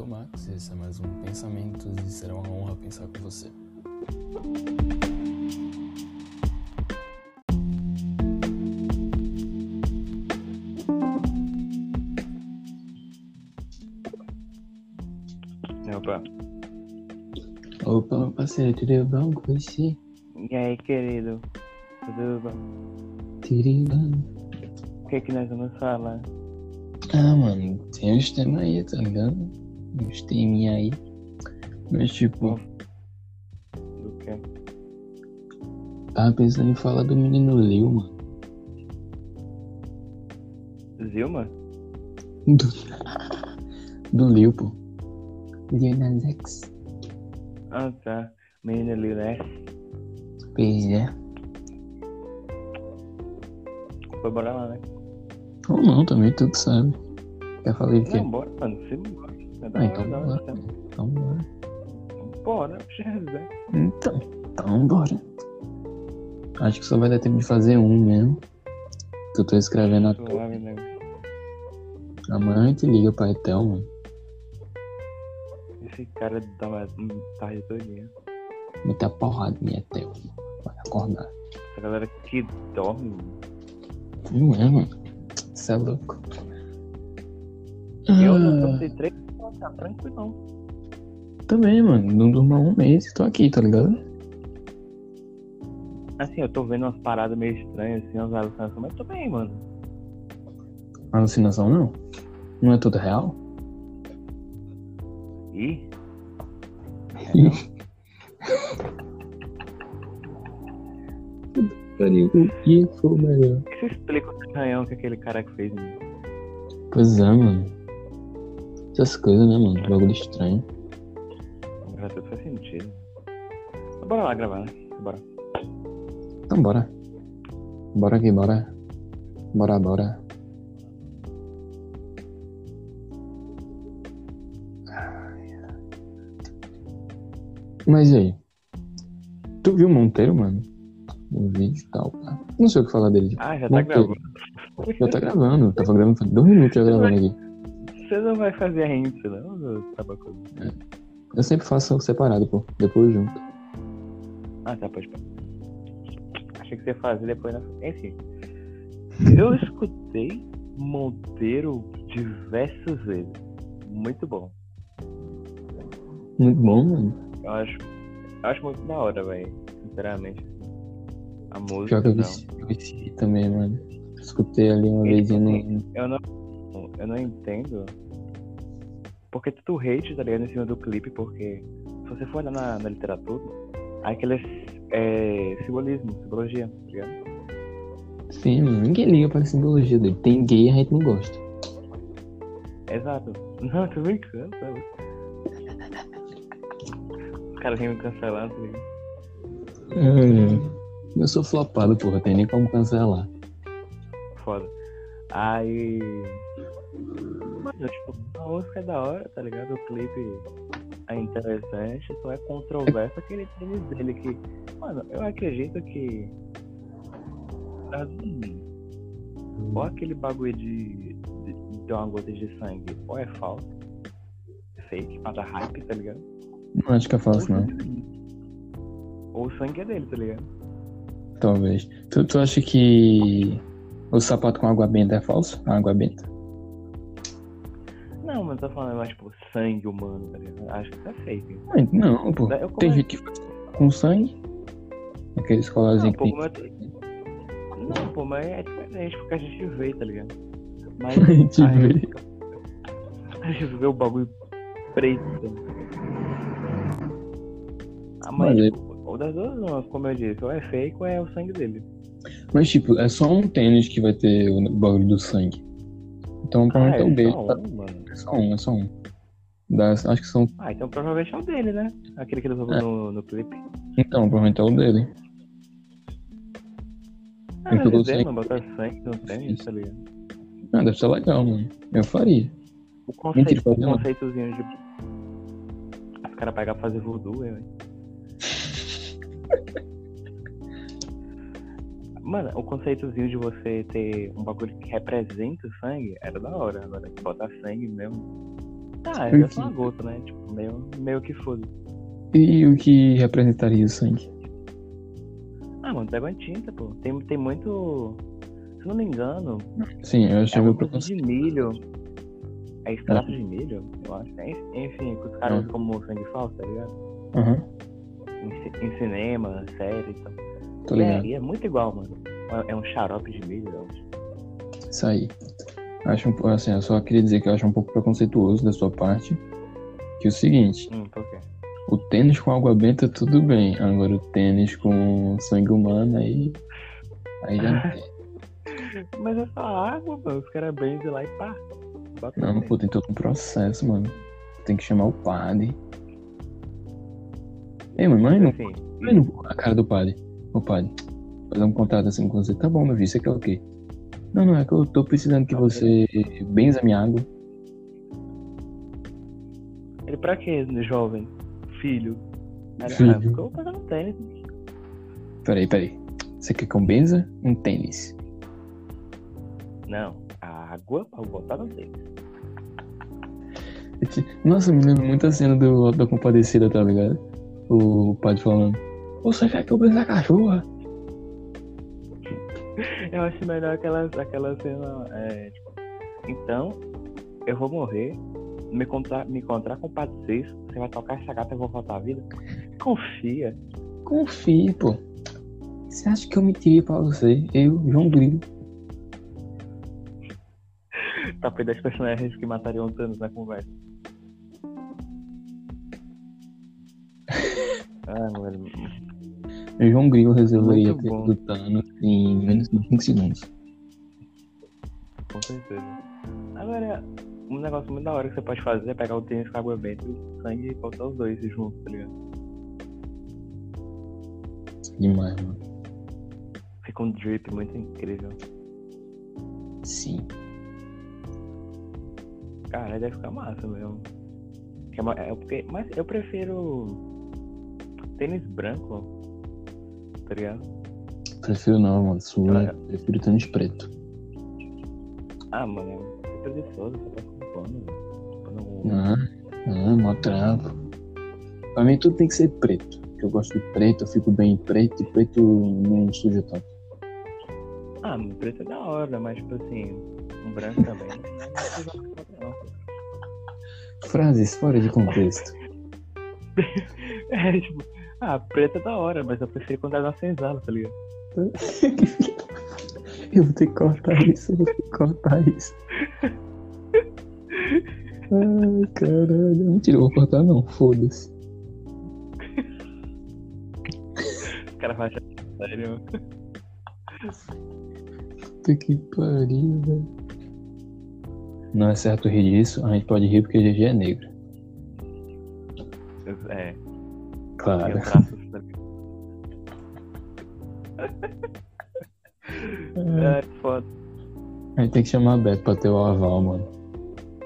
sou o Max e esse é mais um Pensamentos e será uma honra pensar com você. Opa. Opa, meu parceiro, tudo bom com você? E aí, querido? Tudo bom? Tudo bom? O que que nós vamos falar? Ah, mano, tem uns temas aí, tá ligado? Uns teminha aí. Mas, tipo, Do que? tava pensando em falar do menino Lil, mano. Zilma? Do, do Lil, pô. Lil Nas X. Ah, tá. Menina Lil Nas. Pois é. Foi bora lá, né? Ou não, também, tu que sabe. Já falei quê? Não, bora, mano. Se bora. É da Ah, hora, então da hora, bora. tá? Então bora. Bora, Jesus. Então, então bora. Acho que só vai dar tempo de fazer um mesmo. Que eu tô escrevendo a Suave, né? Amanhã a gente liga pra Etel, mano. Esse cara uma tarde todinha. Meter a porrada em Etel. Vai acordar. Essa galera que dorme. Não é, mano. Você é louco. Eu Ah, não sei três, tá tranquilo não. Também, mano. Não durma um mês e tô aqui, tá ligado? Assim, eu tô vendo umas paradas meio estranhas, assim, umas alucinações, mas tô bem, mano. Alucinação não? Não é tudo real? Ih. Ih. Pariu, o que foi o melhor? Você explica o canhão que aquele cara que fez, mano? Pois é, mano. Essas coisas, né, mano? Bagulho estranho. Agora tudo faz sentido. Mas bora lá gravar, né? Bora. Então bora. Bora aqui, bora. Bora, bora. Mas e aí? Tu viu o Monteiro, mano? No vídeo e tal, pá. Não sei o que falar dele. Ah, já tá Monteiro. gravando. Já tá gravando. Tava gravando dois minutos já gravando aqui. Você não vai fazer a gente, não, meu tabaco? Eu sempre faço separado, pô. Depois junto. Ah, tá, pode. Achei que você ia fazer depois na. Enfim. Eu escutei Monteiro diversas vezes. Muito bom. Muito bom, mano. Eu acho, eu acho muito da hora, velho. Sinceramente. A música. Pior que eu vici também, mano. Escutei ali uma vez assim, Eu não, eu não entendo. Porque tu hate, tá ligado, em cima do clipe, porque se você for olhar na, na literatura, há aquele é, simbolismo, simbologia, tá ligado? Sim. Ninguém liga pra simbologia dele. Tem gay e a gente não gosta. Exato. Não, tô brincando, sabe? Os caras vêm me cancelar, tá ligado? Eu sou flopado, porra. Tem nem como cancelar. Foda. Aí. Mano, tipo, a música é da hora, tá ligado? O clipe é interessante, só é controverso aquele tênis dele que. Mano, eu acredito que. Assim, ou aquele bagulho de, de, de uma gota de sangue, ou é falso, fake, pra dar hype, tá ligado? Não acho que é Ou, fácil, não. ou o sangue é dele, tá ligado? Talvez. Tu, tu acha que o sapato com água benta é falso? A água benta? Não, mas tô falando, mais tipo, sangue humano, tá ligado? Acho que isso é fake. Não, pô. Eu Tem come- gente que faz com sangue. Aqueles colarzinhos pô, que mas... Não, pô, mas é diferente porque a gente vê, tá ligado? Mas a gente a vê. gente- a gente vê o bagulho preto. Ah, mas, Mas é- ou das duas, não, como eu disse, ou é fake ou é o sangue dele. Mas, tipo, é só um tênis que vai ter o bagulho do sangue. Então, provavelmente é o é dele. só tá? um, mano. É só um, é só um. Das, acho que são. Ah, então provavelmente é o dele, né? Aquele que ele usou É. no, no clipe. Então, provavelmente é o dele. Ah, mas é, sangue. mano, botar sangue no tênis, tá ligado? Ah, deve ser legal, mano. Eu faria. O conceito, Mentira, o conceitozinho de. Os caras pegam pra fazer voodoo, velho. Mano, o conceitozinho de você ter um bagulho que representa o sangue era da hora. Agora, botar sangue mesmo. O é só que- uma gota, né? Tipo, meio, meio que foda. E o que representaria o sangue? Ah, mano, pega uma tinta, pô. Tem, tem muito. Se não me engano, Sim, eu é achei coisa de milho. É extrato de milho, eu acho. É, Enfim, que os caras Hum. usam como sangue falso, tá ligado? Aham, Em, em cinema, série e tal. Tô é, ligado. e é muito igual, mano. É- É um xarope de milho, eu acho. Isso aí. Acho assim, eu só queria dizer que eu acho um pouco preconceituoso da sua parte. Que é o seguinte, Hum, o tênis com água benta tudo bem. Agora o tênis com sangue humano aí. Aí já não tem. Mas é só água, mano. Os caras benzem lá e pá. Bota Não, pô, tem todo um processo, mano. Tem que chamar o padre. Ei, mano, mas não, mas não a cara do padre. Ô padre, fazer um contrato assim com você. Tá bom, meu filho, você quer o quê? Não, não, é que eu tô precisando que Tá você benza minha água. ele pra quê, jovem? Filho. Aí, Filho. Ah, porque eu vou pagar no tênis. Peraí, peraí. Você quer que eu benza um tênis? Não, a água pra botar no tênis. Nossa, me lembro muito a cena do da Compadecida, tá ligado? O padre falando. Você quer que eu benza a cachorra? Eu acho melhor aquela, aquela cena. É, tipo, então, eu vou morrer, me encontrar, me encontrar com o Padre Cis, você vai tocar essa gata e eu vou voltar à vida. Confia. Confie, pô. Você acha que eu mentiria pra você? Eu, João Grilo. Tapei das personagens que matariam o Thanos na conversa. Ah, mano. João Grilo resolveria bom. do Thanos em menos de 5 segundos. Com certeza. Agora, um negócio muito da hora que você pode fazer é pegar o tênis com água benta e o sangue e botar os dois juntos, tá ligado? Demais, mano. Fica um drip muito incrível. Sim. Cara, deve ficar massa mesmo. É ma- é porque, mas eu prefiro tênis branco, tá ligado? Prefiro não, mano. Sua. Cara. Prefiro tênis preto. Ah, mano, é preguiçoso, só tá com pano, velho. Pano- Ah, ah, mó trampo. Pra mim tudo tem que ser preto. Porque eu gosto de preto, eu fico bem em preto e preto não suja tanto. Ah, mano, preto é da hora, mas tipo assim, um branco também. Não não. Frases fora de contexto. É, tipo, ah, preto é da hora, mas eu prefiro quando é na senzala, tá ligado? eu vou ter que cortar isso, eu vou ter que cortar isso. Ai, caralho. Mentira, eu vou cortar não, foda-se. Os caras vão achar é sério. Puta que pariu, velho. Não é certo rir disso, a gente pode rir porque GG é negro. É, Claro. tem tá? É, foda. A gente tem que chamar a Beto pra ter o aval, mano.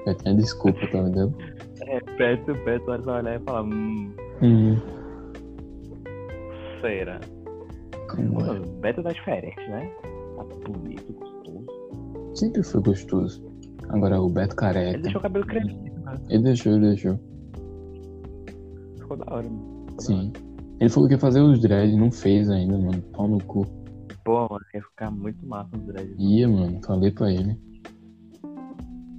Beto, é desculpa, tá ligado? É, perto, perto, vai olhar e falar, hum, Hum, será? como é? Mano, Beto tá diferente, né? Tá bonito, gostoso. Sempre foi gostoso. Agora o Beto Ele careca. deixou o cabelo crescido, né? Ele deixou, ele deixou. Ficou da hora, mano. Sim. Ele falou que ia fazer os dreads, não fez ainda, mano. Pau no cu. Pô, mano, ia ficar muito massa nos dreads. Ia, mano. Falei pra ele.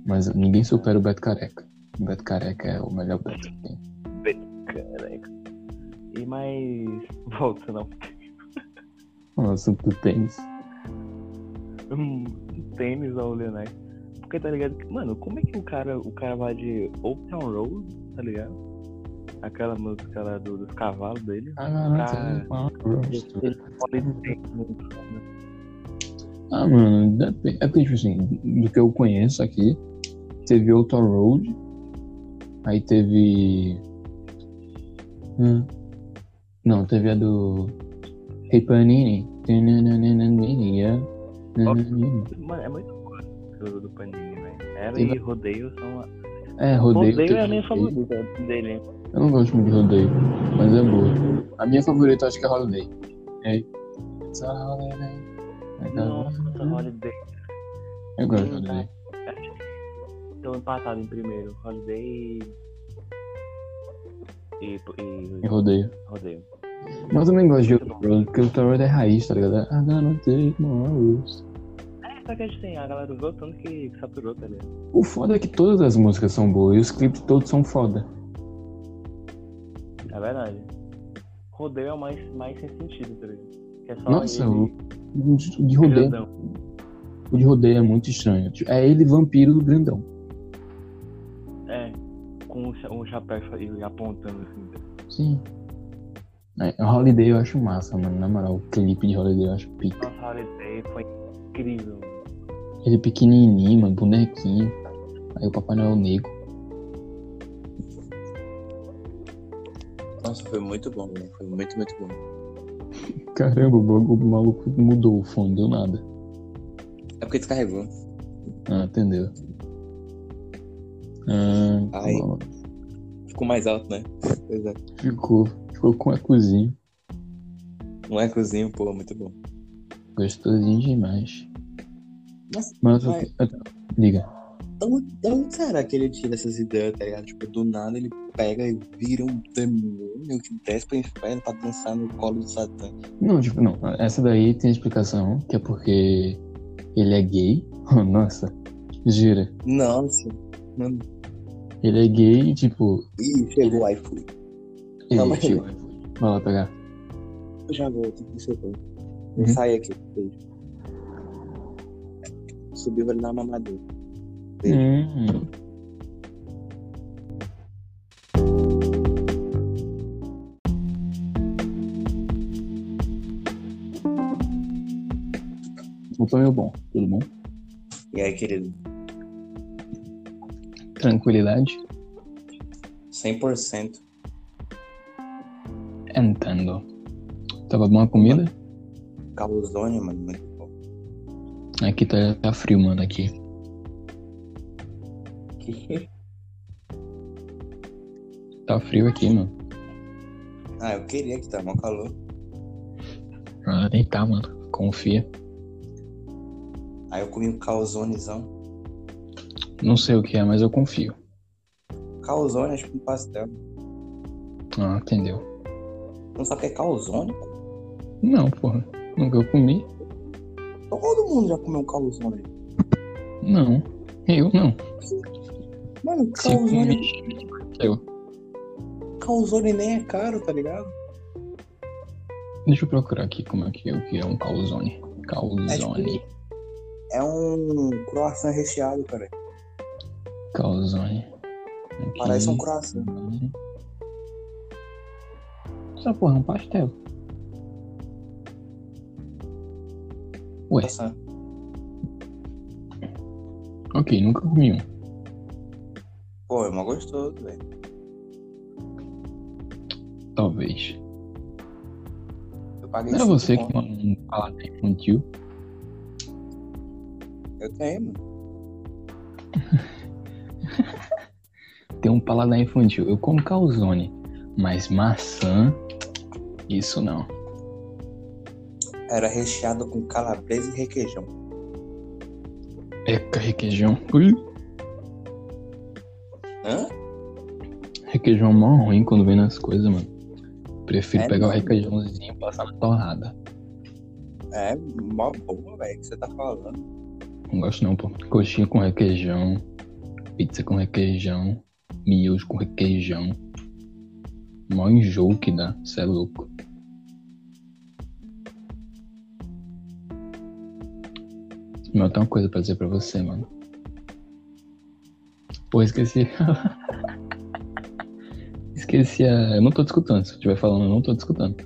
Mas ninguém supera o Beto careca. O Beto careca é o melhor Beto que tem. Caraca. E mais. Volta, não. O assunto do tênis. Tênis ao Leonardo. Porque tá ligado que, mano, como é que o cara, o cara vai de Old Town Road, tá ligado? Aquela música lá do, dos cavalos dele. Ah, muito, né? Ah, mano, é porque, tipo assim, do que eu conheço aqui, teve Outer Road, aí teve. Hum. Não, teve a do. Hey Panini. Mano, é muito do, Panini, velho. Ela e Rodeio são. A... É, rodeio. Rodeio é a minha favorita dele, hein? Eu não gosto muito de rodeio, mas é boa. A minha favorita eu acho que é Holiday. É. It's a holiday. Nossa, Holiday. Eu gosto de Holiday. estão empatados em primeiro. Holiday e. E, E e rodeio. rodeio. Mas eu também gosto de Road, porque Outer Road é raiz, tá ligado? I gonna take my rules. É, só que a gente tem a galera usou tanto que saturou, tá ligado? O foda é que todas as músicas são boas e os clipes todos são foda. É verdade. Rodeio é o mais, mais sem sentido, tá ligado? É só Nossa, o, o de- rodeio, grandão. o de rodeio é muito estranho. Tipo, É ele vampiro do grandão. É, com o, cha- o chapéu apontando assim. tá? Sim. É, Holiday eu acho massa, mano. Na moral, o clipe de Holiday eu acho pica. Nossa, Holiday foi incrível. Ele pequenininho, mano, bonequinho. Aí o Papai Noel negro. Nossa, foi muito bom, velho. Foi muito, muito bom. Caramba, o, maluco- mudou o fone, deu nada. É porque descarregou. Ah, entendeu. Ah, ó, Ficou mais alto, né? É. ficou. Ficou com a cozinha. Um ecozinho, pô, muito bom. Gostosinho demais. Nossa, Mas eu, onde, da onde será que ele tira essas ideias, tá ligado? Tipo, do nada ele pega e vira um demônio que desce pro inferno pra dançar no colo do Satã. Não, tipo, não. Essa daí tem explicação, que é porque ele é gay. Nossa, gira. Nossa. Mano. Ele é gay e, tipo. Ih, chegou o iFood. Ele, Calma aí. vai lá pegar. Eu já volto, como. Uhum. Sair aqui. Beijo. Subiu ali na mamadeira. Beijo. Hum. Tô meio bom, tudo bom? E aí, querido? Tranquilidade? 100%. Entendo. Tava bom a comida? Calzone, mano, muito bom. Aqui tá, tá frio, mano, aqui. Tá frio aqui, mano. Ah, eu queria que tá mó calor. Ah, nem tá, mano. Confia. Aí eu comi um calzonezão. Não sei o que é, mas eu confio. Calzone é tipo um pastel. Ah, entendeu. Não sabe o que é calzone? Não, porra. Nunca eu comi. Todo mundo já comeu um calzone. Não. Eu não. Mano, calzone, eu. calzone nem é caro, tá ligado? Deixa eu procurar aqui como é que, o que é um calzone. Calzone. É um croissant recheado, cara. Calzone. Aqui. Parece um croissant. Essa porra é um pastel. Ué, Croissant. ok, nunca comi um. Pô, é mó gostoso, velho. Talvez. Eu paguei Não era você que tem um paladar infantil? Eu tenho, mano. Tem um paladar infantil. Eu como calzone, mas maçã, isso não. Era recheado com calabresa e requeijão. Eca, requeijão. Ui, Hã? requeijão é mó ruim quando vem nas coisas, mano. Prefiro É pegar o requeijãozinho e passar na torrada. É, mó boa, velho, que você tá falando. Não gosto não, pô. Coxinha com requeijão, pizza com requeijão, miojo com requeijão. Mó enjoo que dá, cê é louco. Eu tenho uma coisa pra dizer pra você, mano. Pô, esqueci. esqueci a. Eu não tô escutando. Se eu estiver falando, eu não tô te escutando.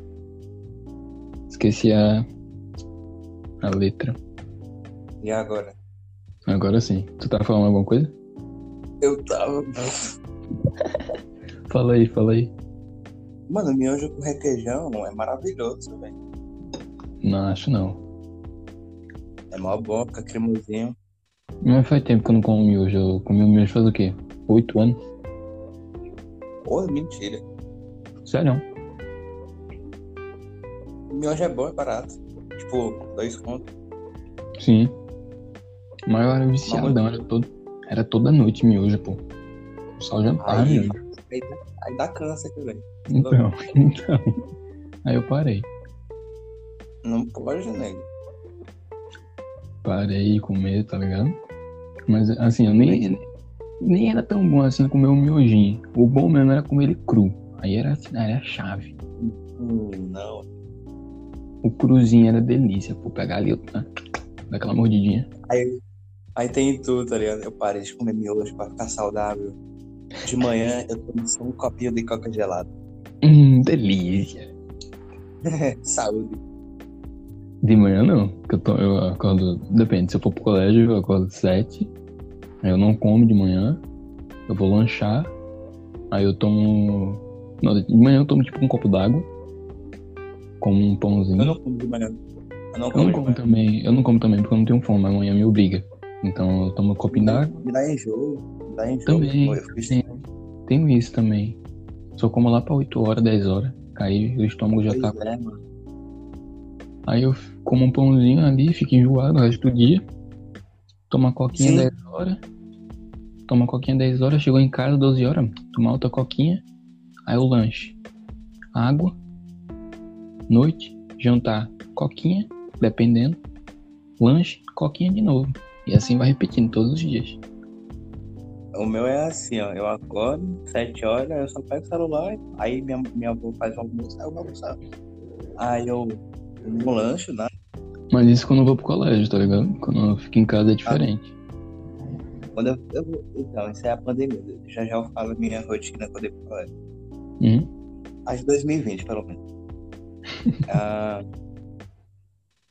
Esqueci a. A letra. E agora? Agora sim. Tu tá falando alguma coisa? Eu tava. Fala aí, fala aí. Mano, miojo com requeijão é maravilhoso, velho. Não, acho não. É mó bom, fica cremosinho. Mas faz tempo que eu não como miojo. Eu comi o miojo faz o quê? Oito anos? Pô, mentira. Sério? Miojo é bom, é barato. Tipo, dois contos. Sim. Mas eu era viciadão, era todo Era toda noite miojo, pô. Só jantar Aí, miojo. aí, aí dá câncer também. Então, então. Aí eu parei. Não pode, nego. Parei de comer, tá ligado? Mas assim, eu nem, nem era tão bom assim comer o miojinho. O bom mesmo era comer ele cru. Aí era, era a chave. Hum, não. O cruzinho era delícia, pô. Pegar ali, tá? daquela mordidinha. Aí, aí tem tudo, tá ligado? Eu parei de comer miojo pra ficar saudável. De manhã eu tomo só um copinho de coca gelada. Hum, delícia. Saúde. De manhã não, porque eu, tô, eu acordo. Depende, se eu for pro colégio, eu acordo às sete. Aí eu não como de manhã. Eu vou lanchar. Aí eu tomo. Não, de manhã eu tomo tipo um copo d'água. Como um pãozinho. Eu não como de manhã. Eu não Eu como não de como também, eu não como também porque eu não tenho fome, amanhã me obriga. Então eu tomo copinho d'água. Me dá enjoo. Me dá enjoo. Também, sim. Tenho isso também. Só como lá pra 8 horas, 10 horas. Aí o estômago já tá. Pois é, mano. Aí eu como um pãozinho ali, fico enjoado o resto do dia. Toma coquinha Sim. 10 horas. Toma coquinha 10 horas, chegou em casa 12 horas, toma outra coquinha. Aí o lanche. Água. Noite, jantar, coquinha, dependendo. Lanche, coquinha de novo. E assim vai repetindo todos os dias. O meu é assim, ó. Eu acordo, sete horas, eu só pego o celular, aí minha, minha avó faz o almoço, aí eu vou almoçar. Aí eu no lanche, né? Mas isso quando eu vou pro colégio, tá ligado? Quando eu fico em casa é diferente. Quando eu, eu vou- Então, isso é a pandemia. Já já eu falo a minha rotina quando eu for Uhum. A de 2020, pelo menos. Ah,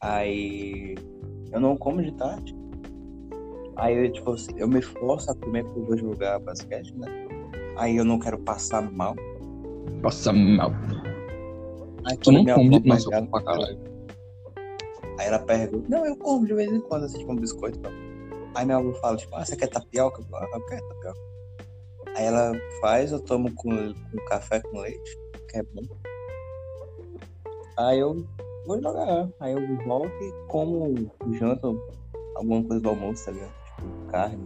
aí eu não como de tarde. Aí eu, tipo, eu me forço a comer porque eu vou jogar basquete, né? Aí eu não quero passar mal. Passa mal. Aí Tu quando não minha come como pra caralho. Aí ela pergunta, não, eu como de vez em quando, assim, como biscoito. Tá? Aí minha avó fala, tipo, ah, você quer tapioca? Eu ah, eu quero tapioca. Aí ela faz, eu tomo com, com café com leite, que é bom. Aí eu vou jogar. Aí eu volto e como, janto alguma coisa do almoço, tá ligado? Carne.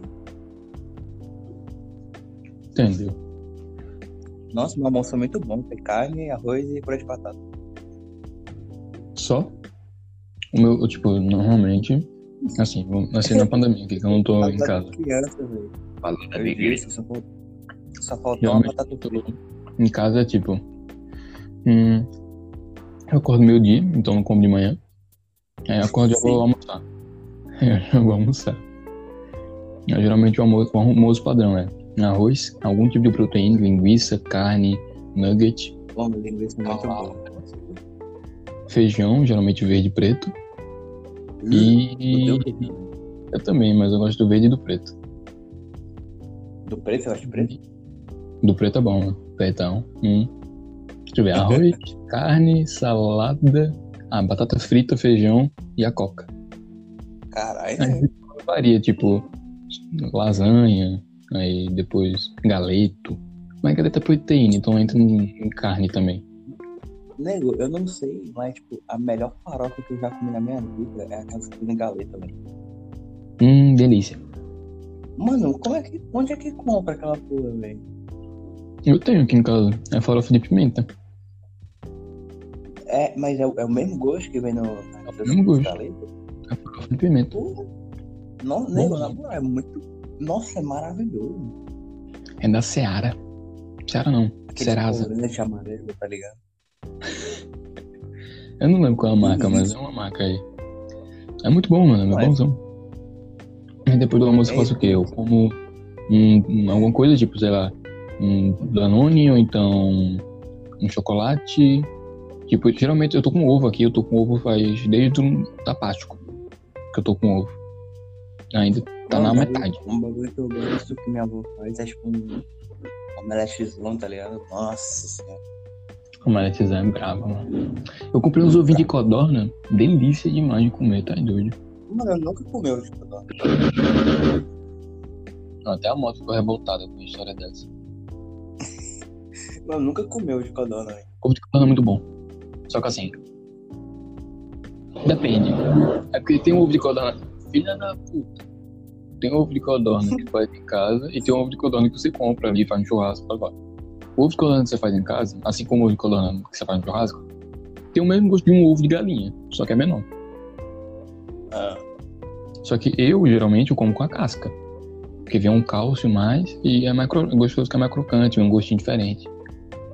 Entendeu? Nossa, meu almoço é muito bom. Tem carne, arroz e purê de batata. Só. O meu, eu, tipo, normalmente. Assim, assim na pandemia, que eu não tô em casa. criança, velho. Falando Eu disse, só faltou, só faltou uma batata frita. em casa é tipo. Hum, eu acordo meio dia, então não como de manhã. Aí eu acordo e já vou almoçar. Eu já vou almoçar. Eu, geralmente o almoço, o almoço padrão é arroz, algum tipo de proteína, linguiça, carne, nugget, Bom, linguiça é muito Ah, bom. feijão, geralmente verde e preto. Hum, E eu também, mas eu gosto do verde e do preto. Do preto, eu acho preto. Do preto é bom, né? Pretão. Hum. Deixa eu ver. Arroz, carne, salada, ah, batata frita, feijão e a coca. Caralho, varia, tipo, lasanha, aí depois galeto. Mas galeto é proteína, então entra em, carne também. Nego, eu não sei, mas tipo, a melhor farofa que eu já comi na minha vida é aquela que tem galeta, velho. Hum, delícia. Mano, como é que, onde é que compra aquela porra, velho? Eu tenho aqui em casa. É farofa de pimenta. É, mas é, o- é o mesmo gosto que vem no, É o mesmo gosto. galeta? É farofa de pimenta. Porra. Não, nego, na moral, é muito. Nossa, é maravilhoso. É da Seara. Seara não. Aquele Serasa. corante amarelo, tá ligado? Eu não lembro qual é a marca, mas é uma marca aí. É muito bom, mano. É bonzão. Aí depois do almoço eu faço o quê? Eu como um, um- alguma coisa, tipo, sei lá, um Danone ou então um chocolate. Tipo, geralmente eu tô com ovo aqui, eu tô com ovo faz desde o da Páscoa que eu tô com ovo. Ainda tá na metade. Um bagulho que eu gosto que minha avó faz é tipo um omeletezão, tá ligado? Nossa senhora. O Maletizão é brabo, mano. Eu comprei uns ovinhos de codorna, delícia demais de comer, tá doido. Mano, eu nunca comeu tipo, não. Até a moto ficou revoltada com a história dessa. Eu nunca comeu de codorna, velho. Ovo de codorna é muito bom. Só que assim. Depende. É porque tem um ovo de codorna. Filha da puta. tem ovo de codorna que faz em casa e tem um ovo de codorna que você compra ali, faz no churrasco, blá, blá. O ovo de codorna que você faz em casa, assim como o ovo de codorna que você faz no churrasco, tem o mesmo gosto de um ovo de galinha, só que é menor. Ah, Só que eu, geralmente, eu como com a casca. Porque vem um cálcio mais e é mais gostoso que é mais crocante, um gostinho diferente.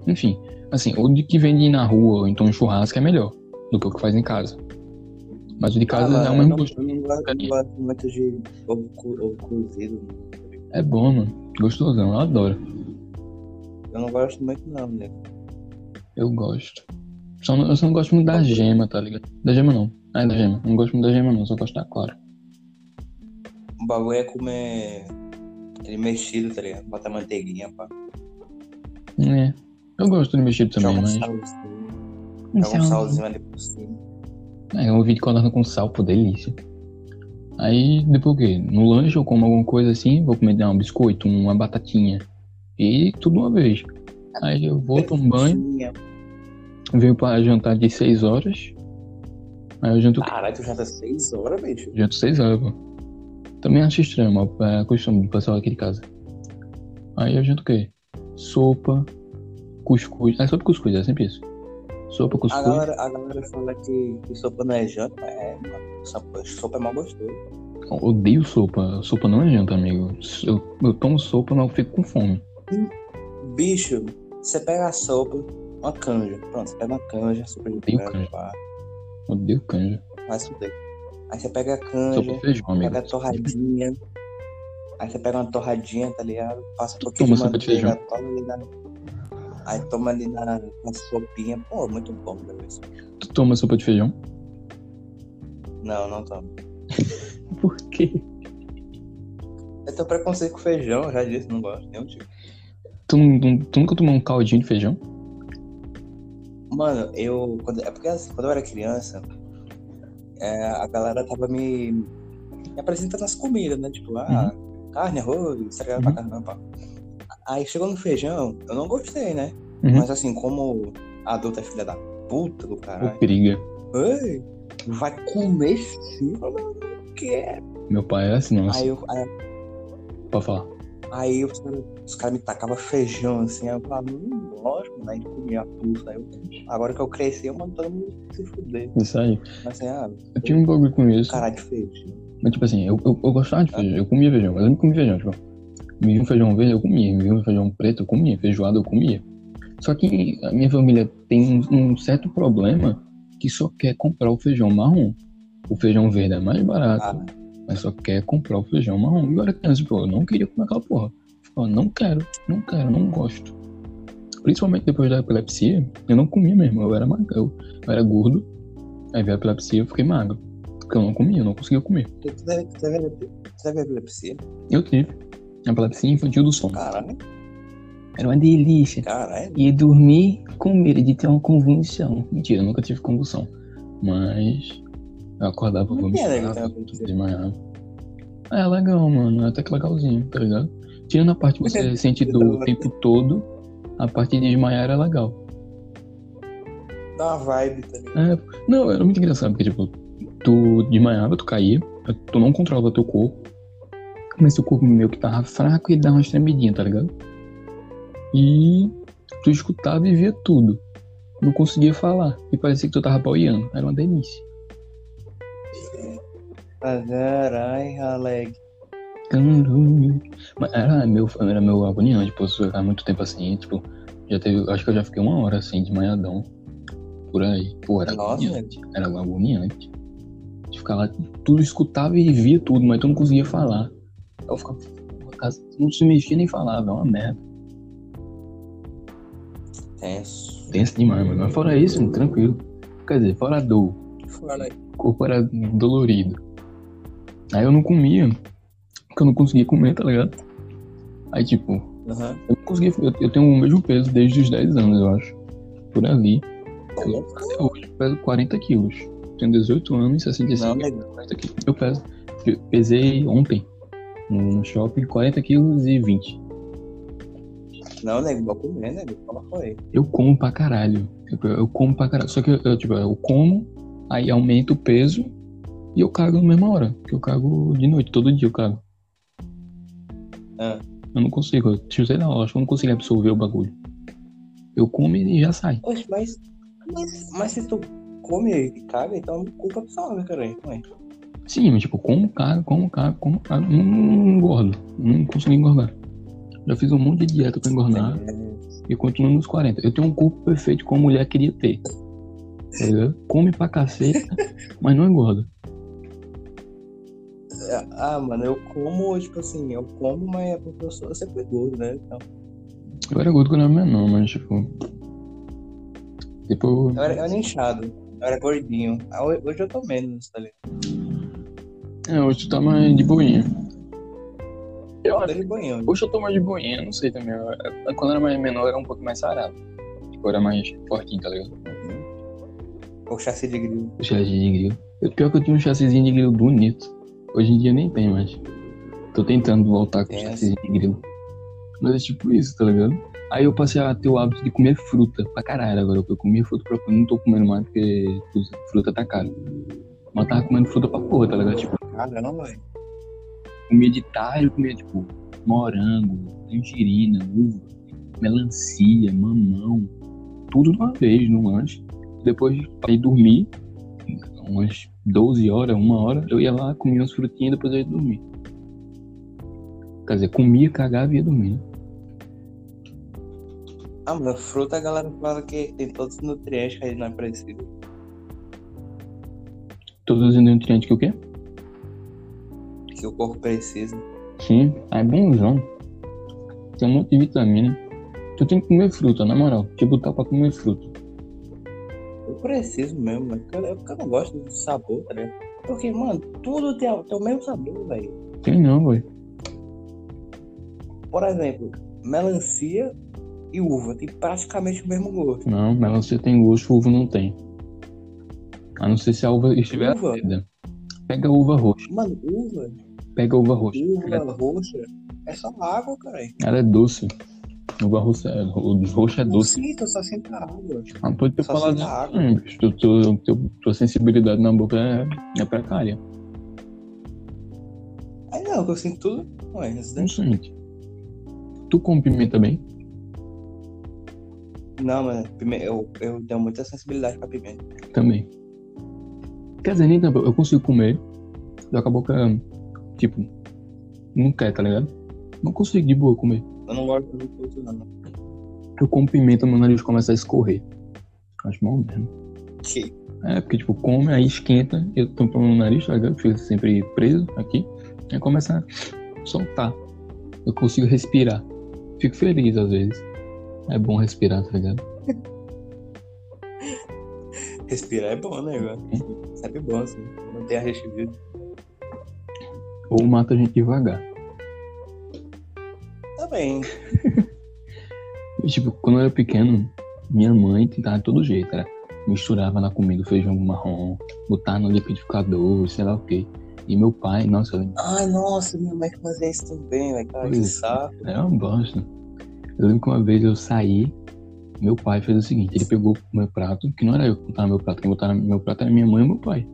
Enfim, assim, o de que vende na rua ou então em churrasco é melhor do que o que faz em casa. Mas o de casa ah, é não, gosto. eu não gosto, não gosto muito de ovo, co- ovo cozido. É bom, mano. Gostosão, eu adoro. Eu não gosto muito não, né? Eu gosto. Só não- eu só não gosto muito da gema, tá ligado? Da gema não. Ah, é da gema. Não gosto muito da gema não, só gosto da clara. O bagulho é comer mexido, tá ligado? Bota manteiguinha, pá. É. Eu gosto de mexido também, Joga um mas. salzinho. Joga um salzinho ali por cima. É, um vídeo de codorna com sal, pô, delícia. Aí, depois o quê? No lanche eu como alguma coisa assim, vou comer um biscoito, uma batatinha. E tudo uma vez. Aí eu vou, tomo banho, venho pra jantar de 6 horas. Aí eu janto? Caralho, tu tá 6 horas, bicho. Janto 6 horas, pô. Também acho estranho, mas é costume do pessoal aqui de casa. Aí eu janto o quê? Sopa, cuscuz. É sopa e cuscuz, é sempre isso. Sopa, A cuscuz. galera, a galera fala que, que sopa não é janta, é. Sopa, sopa é mal gostoso. Eu odeio sopa. Sopa não é janta, amigo. Eu, eu tomo sopa, mas eu fico com fome. Bicho, você pega a sopa, uma canja. Pronto, você pega uma canja, sopa de Odeio canja, canja. pá, Odeio canja. vai fuder. Aí você pega a Sopa canja, feijão, amigo. pega a torradinha. Aí você pega uma torradinha, tá ligado? Passa um pouquinho toma de sopa de manteiga, feijão? ali na... Aí toma ali na, na sopinha. Pô, muito bom, Deus. Tu toma sopa de feijão? Não, não tomo. Por quê? Eu tenho preconceito com feijão, eu já disse, não gosto, nenhum tipo. Tu, não- tu nunca tomou um caldinho de feijão? Mano, eu. Quando, é porque assim, quando eu era criança, é, a galera tava me, me apresentando as comidas, né? Tipo, ah, carne, arroz, estragado pra Uhum. caramba. Aí chegou no feijão, eu não gostei, né? Uhum. Mas assim, como adulto é filha da puta do caralho. periga. Ei, vai comer sim, eu não quero. Meu pai é assim, não. Aí, eu, aí, Pode falar. aí os caras os caras me tacavam feijão assim, aí eu falava, hum, lógico, né? A gente comia a pulsa. Aí eu, agora que eu cresci, eu mando todo mundo se fuder. Isso aí. Mas assim, ah, Eu tinha um bagulho com isso. caralho de feijão. Mas, tipo assim, eu, eu, eu gostava de feijão. Eu comia feijão. Mas eu não comia feijão, tipo. Um feijão verde, eu comia. Um feijão preto, eu comia. Feijoada, eu comia. Só que a minha família tem um, um certo problema que só quer comprar o feijão marrom. O feijão verde é mais barato, Ah, mas só quer comprar o feijão marrom. E eu era criança, pô, eu não queria comer aquela porra. Eu não quero, não quero, não gosto. Principalmente depois da epilepsia, eu não comia mesmo. Eu era magro, eu, era gordo. Aí veio a epilepsia, eu fiquei magro. Porque eu não comia, eu não conseguia comer. tu teve, teve, teve epilepsia? Eu tive. Epilepsia infantil do sono. Caralho, Era uma delícia. caralho. Ia dormir com medo de ter uma convulsão. Mentira, eu nunca tive convulsão. Mas eu acordava vomitava, epilepsia. desmaiava. É legal, mano. É até que legalzinho, tá ligado? Tirando a parte que você sente dor o tempo todo, a parte de desmaiar era legal. Dá uma vibe, tá ligado? É, não, era muito engraçado, porque, tipo, tu desmaiava, tu caía, tu não controlava teu corpo, mas teu corpo meio que tava fraco e dava uma tremidinha, tá ligado? E tu escutava e via tudo. Não conseguia falar. E parecia que tu tava boiando. Era uma delícia. Caralho, Aleg. Mas era meu, era meu agoniante, pô, eu ficar muito tempo assim, tipo, já teve, acho que eu já fiquei uma hora assim, desmaiadão. Por aí. Pô, era Nossa, agoniante. Era agoniante. De ficar lá, tudo escutava e via tudo, mas tu não conseguia falar. Eu ficava, casa, não se mexia nem falava, é uma merda. Tenso. Tenso demais, mano. Mas fora isso, mano, tranquilo. Quer dizer, fora a dor, aí. o corpo era dolorido. Aí eu não comia, porque eu não conseguia comer, tá ligado? Aí, tipo, Aham. eu não conseguia. Eu, eu tenho o mesmo peso desde os 10 anos, eu acho. Por ali. Tá Eu, louco? até hoje eu peso 40 quilos. Tenho 18 anos e 65 Não, nego. 40 quilos. Eu peso. Eu pesei ontem no shopping 40 quilos e 20. Não, nego, vou comer, nego. Fala foi. Eu como pra caralho. Eu, eu como pra caralho. Só que eu, eu, tipo, eu como, aí aumento o peso e eu cago na mesma hora. Que eu cago de noite, todo dia eu cago. Ah. Eu não consigo. Eu, sei lá, eu acho que eu não consigo absorver o bagulho. Eu como e já sai. Oxe, mas, mas, mas se tu come e caga, então culpa absorve, cara. Não é? Sim, mas tipo, como caga, como caga, como caga. Não, não engordo. Não consigo engordar. Já fiz um monte de dieta pra engordar e continuo nos 40. Eu tenho um corpo perfeito como mulher queria ter. Tá ligado? Come pra caceta, mas não engorda. Ah, mano, eu como, tipo assim, eu como, mas é porque eu sou sempre gordo, né? Então, Eu era gordo quando eu era menor, mas tipo. Tipo. eu, era, eu era inchado, eu era gordinho. Ah, ho- Hoje eu tô menos, tá ligado? É, hoje tu tá mais de boinha. Eu Eu acho. de banho. Hoje eu tô mais de boinha, não sei também. Eu- Quando eu era mais menor, era um pouco mais sarado. Tipo, era mais fortinho, tá ligado? O chassi de grilo. O chassi de grilo. Eu, pior que eu tinha um chassizinho de grilo bonito. Hoje em dia nem tem mais. Tô tentando voltar com o É, chassizinho de grilo. Mas é tipo isso, tá ligado? Aí eu passei a ter o hábito de comer fruta pra caralho agora. Eu comia fruta pra não tô comendo mais porque fruta tá caro. Mas tava comendo fruta pra porra, tá ligado? Tipo, Caramba, velho. comia de tarde, eu comia tipo morango, tangerina, uva, melancia, mamão, tudo de uma vez no lanche. Depois para ir dormir, umas 12 horas, uma hora, eu ia lá, comia umas frutinhas e depois eu ia dormir. Quer dizer, comia, cagava e ia dormir. né? Ah, mano, fruta a galera fala que tem todos os nutrientes que a gente não é preciso. Todos os nutrientes que o quê? Que o corpo precisa. Sim, é bonzão. Tem um monte de vitamina. Tu tem que comer fruta, na moral. Te botar pra comer fruta. Eu preciso mesmo, porque eu, é porque eu não gosto do sabor, tá ligado? Porque, mano, tudo tem, tem o mesmo sabor, velho. Tem não, velho. Por exemplo, melancia e uva tem praticamente o mesmo gosto. Não, melancia tem gosto, uva não tem. A não ser se a uva estiver Uva? Pega a uva roxa. Mano, uva, Pega a uva roxa. uva roxa é só água, cara. Ela é doce. Uva roxa é, o roxo é Não doce. sinto, eu só sinto água. Ah, pode ter falado a água. Hum, tu- tu- tu- tua sensibilidade na boca é, é precária. Aí não, eu sinto tudo. Ué, Não sente. Tu come pimenta bem? Não, pime- eu, eu tenho muita sensibilidade pra pimenta. Também. Quer dizer, nem tanto. Eu consigo comer. Que a boca, tipo, não quer, tá ligado? Não consigo de boa comer. Eu não gosto de tudo, não. Eu como pimenta, meu nariz começa a escorrer. Acho mal mesmo. Que? É, porque, tipo, come, aí esquenta, eu tampo no nariz, tá ligado? Fica sempre preso aqui. Aí começa a soltar. Eu consigo respirar. Fico feliz às vezes. É bom respirar, tá ligado? Respirar é bom, né, velho? Sempre bom, assim. Manter a viva. Ou mata a gente devagar. Tá bem. Tipo, quando eu era pequeno, minha mãe tentava de todo jeito, era misturava na comida o feijão marrom, botava no liquidificador, sei lá o quê. E meu pai, nossa, eu lembro- Ai, nossa, minha mãe fazia isso também, velho. Cara, que Pois. saco. é uma bosta. Eu lembro que uma vez eu saí, meu pai fez o seguinte, ele pegou meu prato, que não era eu que botava meu prato, quem botava meu prato era minha mãe e meu pai.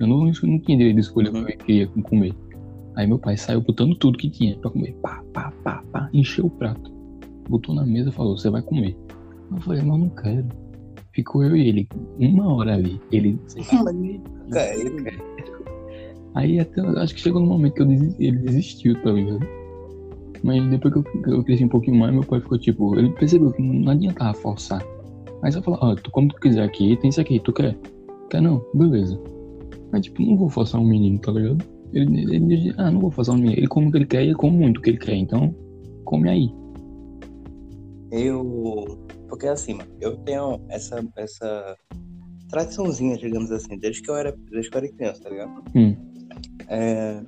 Eu não, não tinha direito de escolher o que eu queria comer. Aí meu pai saiu botando tudo que tinha pra comer. Pá, pá, pá, pá, encheu o prato. Botou na mesa e falou, você vai comer. Eu falei, mas eu não quero. Ficou eu e ele, uma hora ali. Ele, Aí até, acho que chegou no momento que ele desistiu, tá ligado? Mas depois que eu, eu cresci um pouquinho mais, meu pai ficou tipo, ele percebeu que não adiantava forçar. Aí só falou, ó, tu como tu quiser aqui, tem isso aqui, tu quer? Quer não? Beleza. Mas tipo, não vou forçar um menino, tá ligado? Ele, ele diz, ah, não vou forçar um. Ele come o que ele quer e ele come muito o que ele quer, então come aí. Eu. Porque assim, mano, eu tenho essa, essa tradiçãozinha, digamos assim, desde que eu era, desde que eu era criança, tá ligado? Hum. É,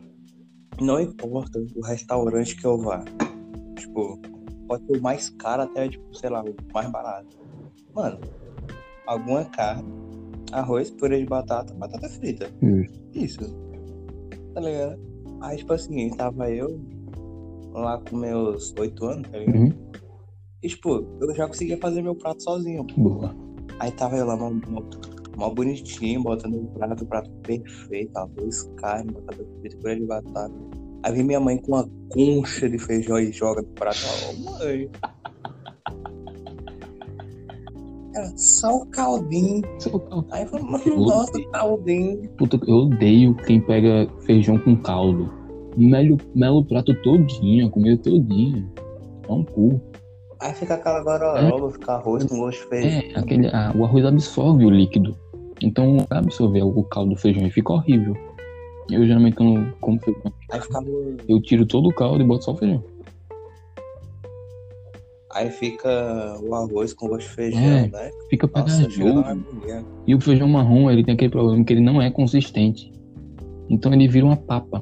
não importa o restaurante que eu vá. Tipo, pode ser o mais caro até, tipo, sei lá, o mais barato. Mano, alguma carne, arroz, purê de batata, batata frita. Justo. Isso. Tá ligado? Aí, tipo assim, tava eu lá com meus oito anos, tá ligado? Uhum. E, tipo, eu já conseguia fazer meu prato sozinho. Boa. Aí tava eu lá, mó, mó, mó bonitinho, botando o prato, o prato perfeito, arroz, carne, batata frita, purê de batata. Aí vem minha mãe com uma concha de feijão e joga no prato. Ô, mãe. Ela, só o caldinho. Aí eu falo, mano, nossa, caldinho. Puta, eu odeio quem pega feijão com caldo. Melo, melo o prato todinho, a comida todinha. É um cu. Aí fica aquela gororoba, fica arroz com gosto de feijão. É, aquele, ah, o arroz absorve o líquido. Então, vai absorver o caldo do feijão e fica horrível. Eu geralmente quando como feijão, Aí fica, eu tiro todo o caldo e boto só o feijão. Aí fica o arroz com gosto de feijão, É. né? Fica pegajoso. E o feijão marrom, ele tem aquele problema que ele não é consistente. Então ele vira uma papa.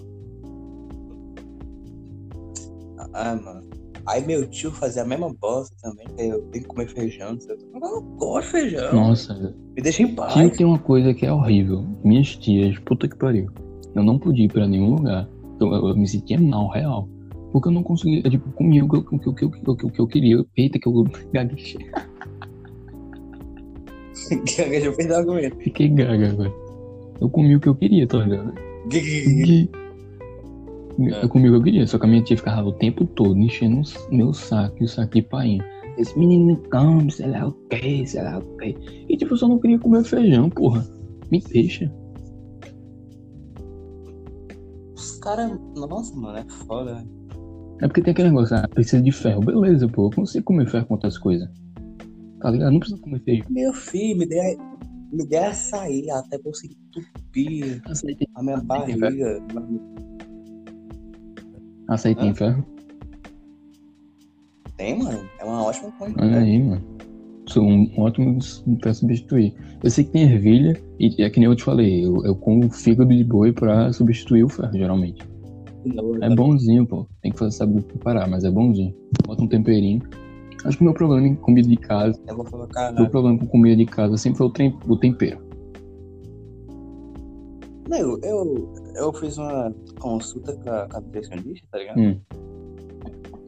Ah, mano. Aí meu tio fazia a mesma bosta também, que eu tenho que comer feijão. Eu não gosto de feijão. Nossa, Me deixa em tio paz. tem uma coisa que é horrível. Minhas tias, puta que pariu. Eu não podia ir pra nenhum lugar. Eu- eu me sentia mal, real. Porque eu não conseguia, eu, tipo, comia o que, que, que, que, eu- o que eu queria. Eita, que eu gaguejei. Deixa eu perder o argumento. Fiquei gaga agora. Eu comi o que eu queria, tá ligado? Eu comi o que eu queria, só que a minha tia ficava o tempo todo enchendo o meu saco e o saco de painho. Esse menino come, sei lá o que, sei lá o que. E tipo, eu só não queria comer feijão, porra. Me deixa. Os caras. Nossa, mano, é foda, né? É porque tem aquele negócio, ah, precisa de ferro. Beleza, pô, eu consigo comer ferro com outras coisas. Tá ligado? Não precisa comer feijão. Meu filho, me dê, me dê açaí até conseguir entupir Açaí tem, a minha Açaí tem barriga. açaí tem ferro? Tem, mano. É uma ótima coisa. Olha né? aí, mano. Sou um ótimo pra substituir. Eu sei que tem ervilha, e é que nem eu te falei, eu, eu como fígado de boi pra substituir o ferro, geralmente. É bonzinho, pô. Tem que fazer, saber preparar, mas é bonzinho. Bota um temperinho. Acho que o meu problema em comida de casa, Eu vou colocar. meu problema com comida de casa sempre foi o, tempero. Não, eu, eu, fiz uma consulta com a, com a nutricionista, tá ligado? Hum.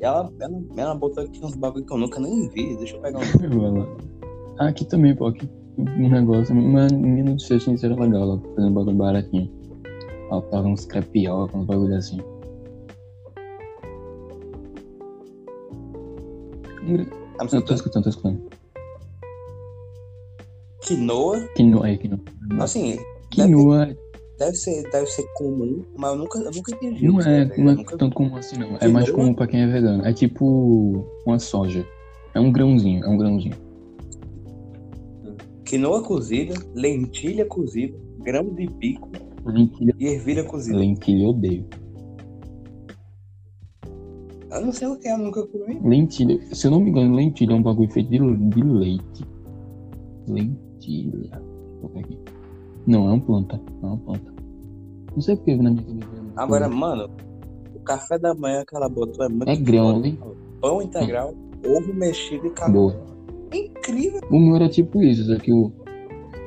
E ela, ela, ela botou aqui uns bagulho que eu nunca nem vi. Deixa eu pegar um. Ah, aqui também, pô. Aqui um negócio. Uma menina do Cetim era legal, ela fazendo um bagulho baratinho. Ela tava uns crepioca, uns bagulho assim. Me Eu tô escutando? tô escutando. Quinoa, Quinoa aí, quinoa. assim, deve, Quinoa deve, ser, deve ser comum, mas eu nunca, eu nunca entendi. não é, não é ligado? Nunca- tanto comum assim, não. É mais Quinoa? comum pra quem é vegano. É tipo uma soja. É um grãozinho, é um grãozinho. Quinoa cozida, lentilha cozida, grão de bico Lentilha, e ervilha cozida. lentilha eu odeio. Eu não sei o que é, nunca comi. Lentilha, se eu não me engano, lentilha é um bagulho feito de, de leite. Lentilha. Não, é uma planta. É uma planta. Não sei porque na minha cabeça. Agora, mano, o café da manhã que ela botou é muito É grão, hein? Pão integral, ovo mexido e café. Boa. É incrível. O meu era tipo isso, só que eu,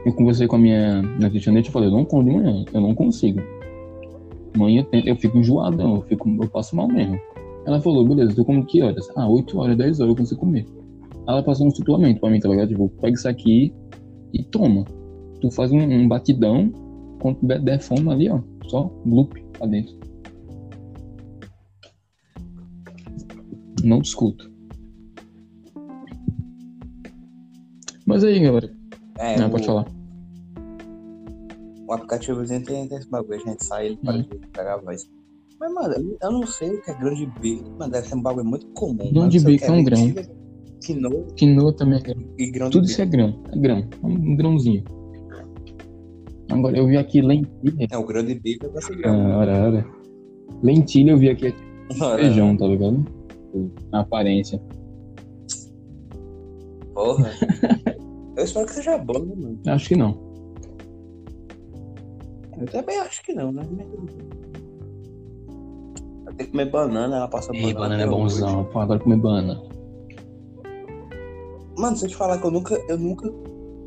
eu conversei com a minha nutricionista e falei, eu não como de manhã, eu não consigo. Manhã tem- eu fico enjoadão, eu, fico, eu passo mal mesmo. Ela falou, beleza, tu come que horas? Ah, 8 horas, 10 horas eu consigo comer. Ela passou um suplemento pra mim, tá ligado? Tipo, pega isso aqui e toma. Tu faz um, um batidão, quando der, der fome ali, ó, só loop lá dentro. Não discuto. Mas aí, galera. É, Ah, o, pode falar. O aplicativozinho tem, tem esse bagulho, a gente sai ele para Hum. de pegar a voz. Mas, mano, eu- não sei o que é grão de bico, mas deve ser um bagulho muito comum. Grão de bico é um grão. Quinoa Quinoa também é grão. e grão Tudo isso é grão. É grão. É um grãozinho. Agora, eu vi aqui lentilha. É, o grão de bico é pra ser Ah, grão. ora, ora. Lentilha eu vi aqui é Ora, feijão, tá ligado? Na aparência. Porra. eu espero que seja bom, né, mano? Acho que não. Eu também acho que não, né? Eu tenho que comer banana, ela passa Ei, banana é até hoje. bonzão. Pô, agora comer banana. Mano, se eu te falar que eu nunca, eu nunca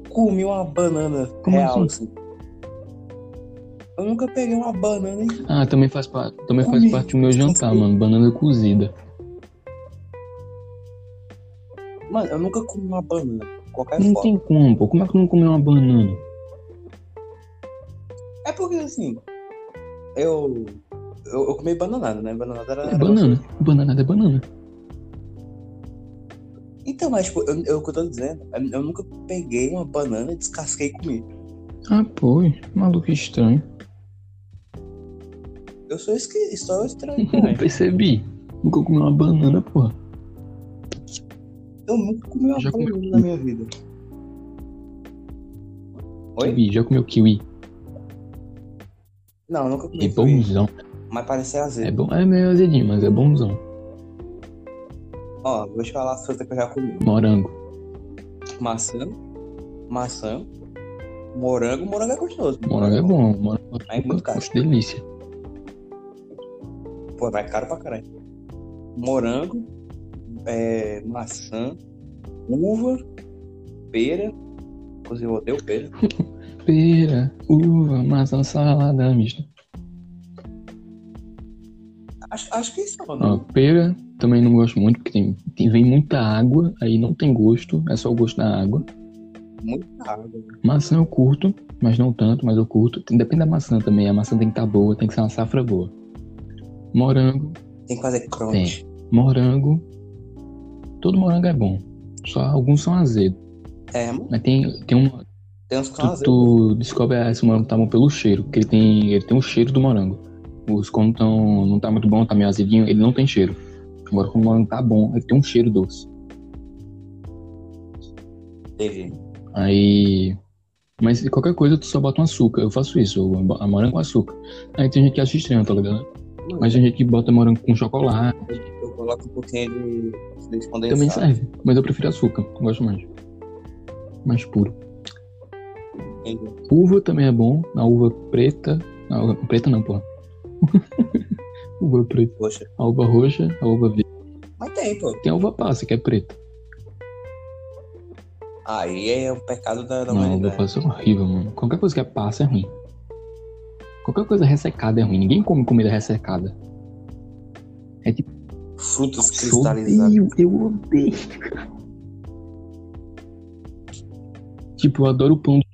comi uma banana Como real, assim? assim. Eu nunca peguei uma banana e. Ah, também faz, parte, também faz Comi. parte do meu jantar, mano. Banana cozida. Mano, eu nunca comi uma banana. Qualquer Não forma. tem como, pô. Como é que não comeu uma banana? É porque assim. Eu. eu, eu comi bananada, né? Bananada era. É banana. gostoso. Bananada é banana. Então, mas, tipo, eu, eu, o que eu tô dizendo, eu, nunca peguei uma banana, descasquei e comi. Ah, pô, maluco estranho. Eu sou, esqui, sou estranho, Não percebi. Nunca comi uma banana, porra. Eu nunca comi uma Já banana na minha vida. Oi? Kiwi, já comeu kiwi? Não, nunca comi. É bonzão. Mas parece azedo. É bom, é meio azedinho, mas é bonzão. Ó, vou te falar as frutas que eu já comi. Morango. Maçã, maçã, morango. Morango é gostoso. Morango é bom. Morango com É muito caro. delícia. Pô, vai caro pra caralho. Morango, é, maçã, uva, pera. Inclusive, eu odeio pera. Pera, uva, maçã, salada mista. Acho, acho que isso Ó, não. pera, também não gosto muito, porque tem, tem- vem muita água, aí não tem gosto, é só o gosto da água. Muita água. Maçã eu curto, mas não tanto, mas eu curto. Tem- Depende da maçã também, a maçã tem que estar boa, tem que ser uma safra boa. Morango, Tem que fazer crunch. morango. Todo morango é bom. Só alguns são azedos. É, mano. Mas tem, tem uma. Tem uns Tu, tu descobre se o morango tá bom pelo cheiro, porque ele tem, ele tem o cheiro do morango. Os quando tão, não tá muito bom, tá meio azedinho, ele não tem cheiro. Agora quando o morango tá bom, ele tem um cheiro doce. Entendi. Aí. Mas qualquer coisa tu só bota um açúcar. Eu faço isso, eu morango com açúcar. Aí tem gente que acha estranho, tá ligado? Mas tem gente que bota morango com chocolate. Eu coloco um pouquinho de leite condensado. Também serve. Mas eu prefiro açúcar, eu gosto mais. Mais puro. Uva também é bom. A uva preta. A uva, preta não, porra. uva preta. A uva roxa, a uva verde. Mas tem, pô. Tem a uva passa, que é preta. Aí é o pecado da, da Não, a uva humanidade. passa é horrível, mano. Qualquer coisa que é passa é ruim. Qualquer coisa ressecada é ruim. Ninguém come comida ressecada. É tipo. Frutas Eu cristalizadas. odeio, eu odeio. Tipo, eu adoro o pão do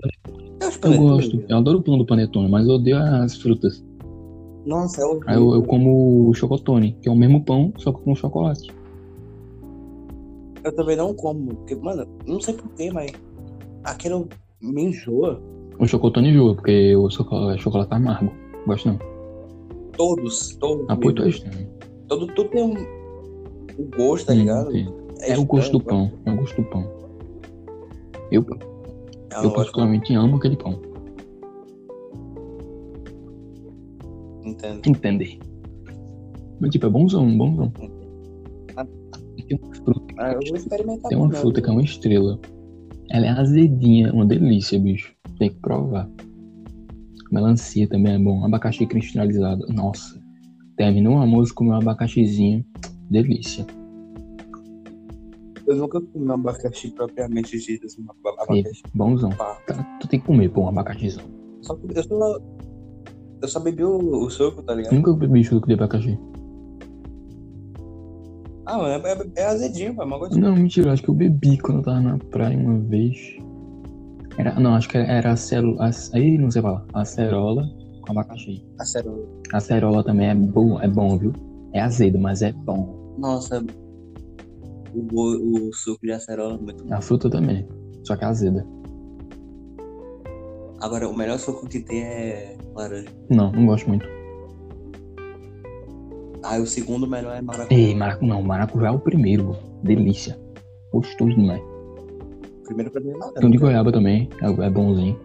Eu, gosto. Eu adoro o pão do panetone, mas eu odeio as frutas. Nossa, é horrível. Aí eu, eu como o chocotone, que é o mesmo pão, só que com chocolate. Eu também não como. Porque, mano, não sei porquê, mas aquilo me enjoa. O chocotone enjoa, porque o chocolate, é amargo. Gosto não. Todos, todos. Apoio me tu é estranho. Todo, tudo tem um, um gosto, tá ligado? entendo. É, o gosto do pão. É o gosto do pão. Eu, pô. Eu eu gosto, particularmente amo aquele pão. entendo. Entender. Mas tipo, é bonzão, bonzão. Ah. Tem uma fruta, Ah, eu vou experimentar. tem uma fruta que é uma estrela. Ela é azedinha, uma delícia, bicho. Tem que provar. Melancia também é bom. Abacaxi cristalizado. Nossa. Terminou uma música com meu abacaxizinho. Delícia. Eu nunca comi um abacaxi propriamente dito, assim, um E, abacaxi. bonzão. pá. Tá, tu tem que comer, pô, um abacaxizão. Só eu só, eu só bebi o, o suco, tá ligado? Nunca bebi suco de abacaxi. Ah, mano, é, é, é azedinho, pô, é uma gostoso. Não, mentira, acho que eu bebi quando eu tava na praia uma vez. Era, não, acho que era, era acerola. Aí não sei falar. Acerola com abacaxi. Sério. Acerola também é bom, é bom, viu? É azedo, mas é bom. Nossa, o, o suco de acerola é muito bom. A fruta também. Só que é azeda. Agora, o melhor suco que tem é laranja. Não, não gosto muito. Ah, o segundo melhor é maracujá. Ei, maracu... não, maracujá é o primeiro. Delícia. Gostoso demais. Primeiro pra mim é laranja. Tem de goiaba também, é, é bonzinho.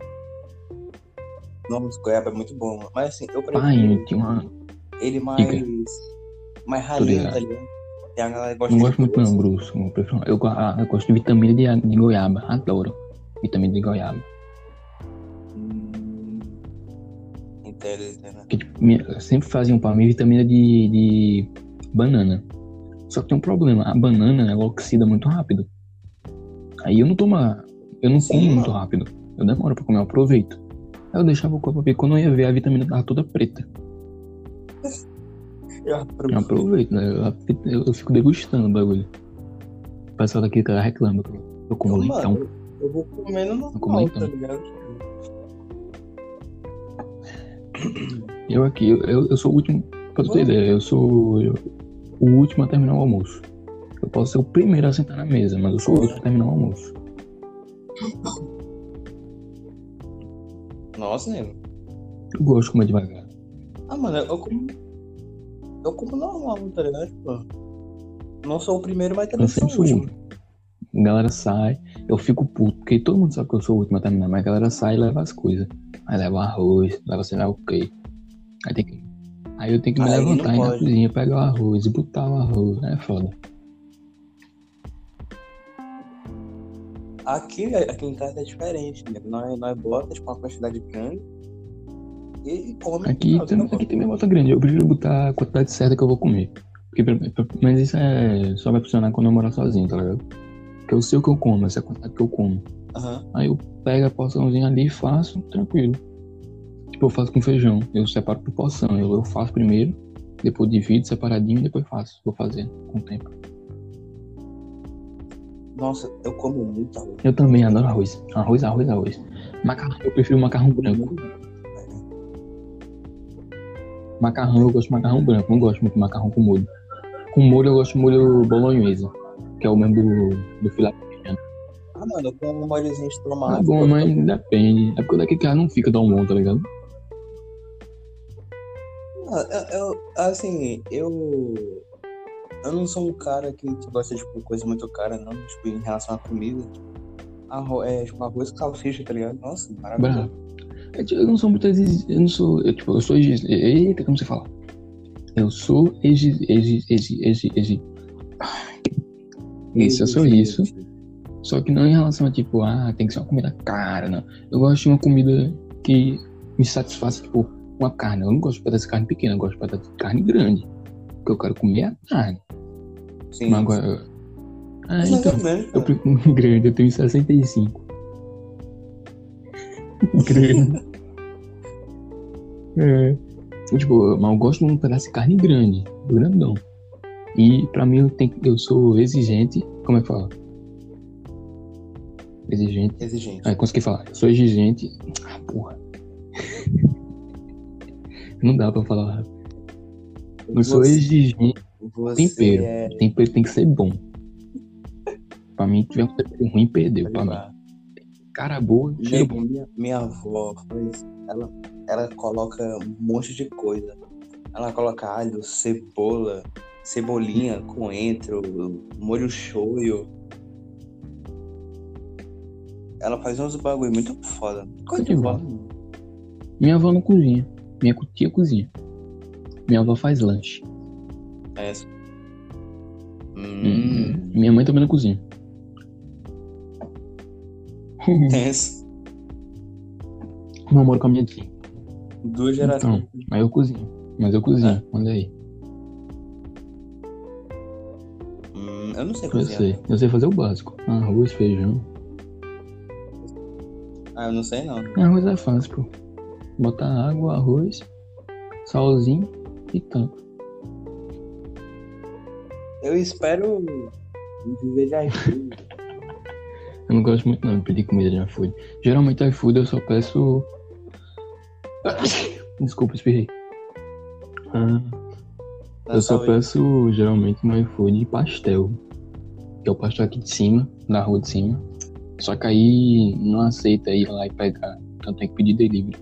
Nossa, goiaba é muito bom. Mas assim, eu prefiro Pai, tinha uma. ele mais. mais ralinho, tá ligado? Tem a galera que gosta Não de gosto muito não, doce. Bruce. Eu, prefiro... eu, ah, eu gosto de vitamina de, de goiaba. Adoro. Vitamina de goiaba. Hum, entendo. Porque, tipo, minha- sempre faziam pra mim vitamina de, de banana. Só que tem um problema, a banana ela oxida muito rápido. Aí eu não tomo. Eu não Sim, como mano. muito rápido. Eu demoro pra comer, eu aproveito. Aí eu deixava o corpo ver quando eu ia ver a vitamina tava toda preta. Eu Eu aproveito. aproveito, né? Eu, eu- fico degustando o bagulho. O pessoal daqui cara reclama eu como Mano, leitão. eu vou comendo Eu como leitão. tá ligado? Eu aqui, eu, eu, eu sou o último Pra tu ter ideia, eu sou eu- o último a terminar o almoço. Eu posso ser o primeiro a sentar na mesa, mas eu sou o último a terminar o almoço. Nossa, nego. Eu gosto de comer devagar. Ah, mano, eu como. Eu como normal, tá ligado? Tipo, não sou o primeiro, mas também Eu sou o último. A galera sai, eu fico puto, porque todo mundo sabe que eu sou o último a terminar, mas a galera sai e leva as coisas. Aí leva arroz, leva sei lá o quê. Aí tem que. Aí eu tenho que me Aí levantar e ir na cozinha, pegar o arroz e botar o arroz. É foda. Aqui, aqui em casa é diferente, né? Nós, nós bota tipo, uma quantidade grande e come. Aqui, Não, tem, aqui tem minha bota grande, eu prefiro botar a quantidade certa que eu vou comer. Porque, mas isso é, só vai funcionar quando eu morar sozinho, tá ligado? Porque eu sei o que eu como, essa é a quantidade que eu como. Aham. Aí eu pego a porçãozinha ali e faço, tranquilo. Tipo, eu faço com feijão. Eu separo por porção. Eu, eu faço primeiro, depois divido separadinho e depois faço. Vou fazendo com o tempo. Nossa, eu como muito arroz. Eu também adoro arroz. Arroz, arroz, arroz. Macarrão, eu prefiro macarrão branco. Macarrão, eu gosto de macarrão branco. Não gosto muito de macarrão com molho. Com molho, eu gosto de molho bolonhesa, que é o mesmo do, do filé. Ah, mano, eu como um molhozinho de Ah, tomate. bom, mas depende. É porque daqui que não fica tão bom, tá ligado? Ah, eu, eu- assim, eu. Eu não sou um cara que gosta de tipo, coisa muito cara, não. Tipo, em relação à comida. Arro é, tipo, arroz com salsicha, tá ligado? Nossa, maravilhoso. Bravo. É, tipo, Eu não sou muito exigente. Eu não sou. Eu, tipo, eu sou exigente. Eita, como você fala? Eu sou exigente. Exi, exi, exi. Isso, eu sou isso. Só que não em relação a tipo, ah, tem que ser uma comida cara, não. Eu gosto de uma comida que me satisfaça, tipo, uma carne. Eu não gosto de pedaço de carne pequena, eu gosto de pedaço de carne grande. Porque eu quero comer a carne. Sim. Mas agora. Ah, então. é grande, Eu prefiro grande, eu tenho 65. Grande. É. Tipo, mas eu gosto de um pedaço de carne grande, grandão. E pra mim eu, tenho, eu sou exigente. Como é que fala? Exigente. Exigente. Ah, consegui falar. Eu sou exigente. Ah, porra. Não dá pra falar. Eu sou Você- exigente. Você tempero. é. Tempero tem que ser bom. Pra mim, tiver um tempero ruim, perdeu. Pra mim. Cara boa, cheiro bom. Minha, minha avó. Ela, ela coloca um monte de coisa. Ela coloca alho, cebola, cebolinha, coentro, molho shoyu. Ela faz uns bagulho muito foda. Coisa de vó. Minha avó não cozinha. Minha tia cozinha. Minha avó faz lanche. É. Hum. Minha mãe também não cozinha. Tenso. Eu moro com a minha tia. Duas gerações. Aí eu cozinho. Mas eu cozinho. Olha aí. Hum, eu não sei Eu cozinhar. sei. Eu sei fazer o básico. Arroz, feijão. Ah, eu não sei não. Arroz é fácil, pô. Botar água, arroz, salzinho e tanto. Eu espero viver de iFood. Eu não gosto muito não de pedir comida de iFood. Geralmente iFood eu só peço. Desculpa, espirrei. Ah, Na eu só saúde. peço geralmente no iFood pastel. Que é o pastel aqui de cima, da rua de cima. Só que aí não aceita ir lá e pegar. Então tem que pedir delivery.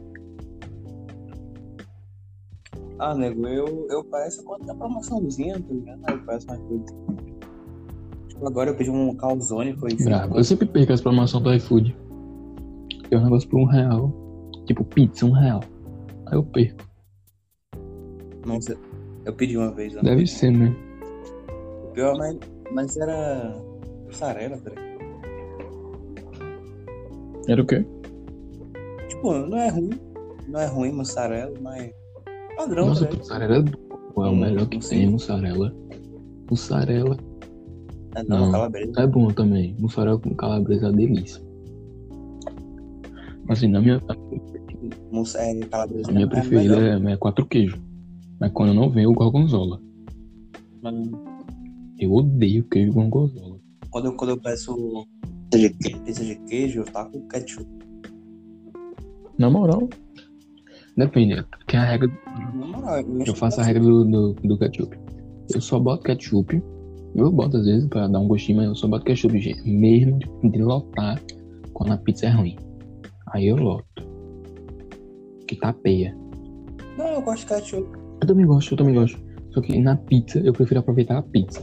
Ah, nego, eu, eu peço quando tem promoçãozinha, tá ligado? Eu peço mais coisa. Agora eu pedi um calzone, foi assim. Bravo. Eu sempre perco as promoções do iFood. Tem um negócio por um real. Tipo pizza, um real. Aí eu perco. Nossa, eu pedi uma vez. Né? Deve ser, né? Pior, mas, mas era mussarela, ligado? Era o quê? Tipo, não é ruim. Não é ruim mussarela, mas padrão, Nossa, ligado? mussarela é. É o Hum, melhor que tem, mussarela. Mussarela É, não, Não. calabresa. é bom também. Mussarela com calabresa é uma delícia. Assim, na minha, Mussa, é, calabresa a minha é preferida é, é quatro queijos. Mas quando não vem, o gorgonzola. Mas Eu odeio queijo gorgonzola. Quando eu, quando eu peço pizza de queijo, eu taco ketchup. Na moral, Depende, que é a regra. Na moral, Eu faço a regra do, do, do ketchup. Eu só boto ketchup. Eu boto às vezes pra dar um gostinho, mas eu só boto ketchup, gente. Mesmo de, de lotar quando a pizza é ruim. Aí eu loto. Que tapeia. Não, eu gosto de ketchup. Eu também gosto, eu também gosto. Só que na pizza eu prefiro aproveitar a pizza.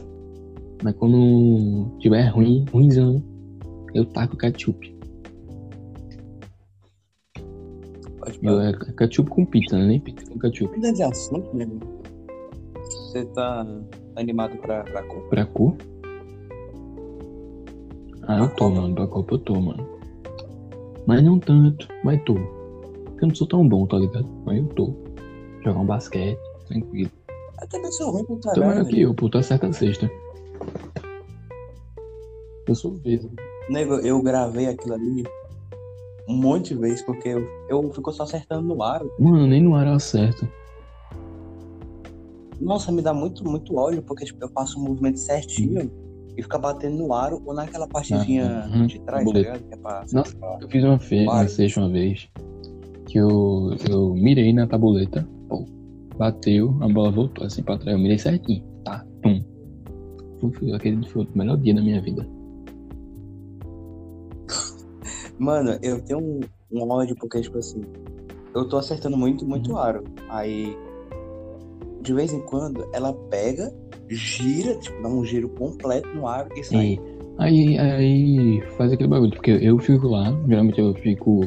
Mas quando tiver ruim, ruimzão, eu taco ketchup. Pode Eu, é ketchup com pizza, né? Nem pizza com ketchup. Mudando de assunto, nego. Você tá animado pra, pra Copa? Pra cor? Ah, eu tô, mano. Pra Copa eu tô, mano. Mas não tanto, mas tô. Porque eu não sou tão bom, tá ligado? Mas eu tô. Jogar um basquete, tranquilo. Até que eu sou ruim pro Tô trabalho. melhor que eu, pô. Tá certa a sexta. Eu sou vezes. Nego, eu gravei aquilo ali um monte de vezes, porque eu, eu fico só acertando no aro. Mano, nem no ar eu acerto. Nossa, me dá muito, muito ódio, porque tipo, eu faço o movimento certinho e fica batendo no aro ou naquela partezinha Uhum. de trás, tá ligado? Que é pra Nossa. pra- Eu fiz uma Vai. sexta uma vez, que eu, eu mirei na tabuleta, pô, bateu, a bola voltou assim pra trás, eu mirei certinho, tá, pum. Foi- Aquele foi o melhor dia da minha vida. Mano, eu tenho um, um ódio porque, tipo assim, eu tô acertando muito, muito Uhum. aro. Aí, de vez em quando, ela pega, gira, tipo, dá um giro completo no aro e sai. E aí, aí faz aquele bagulho, porque eu fico lá, geralmente eu fico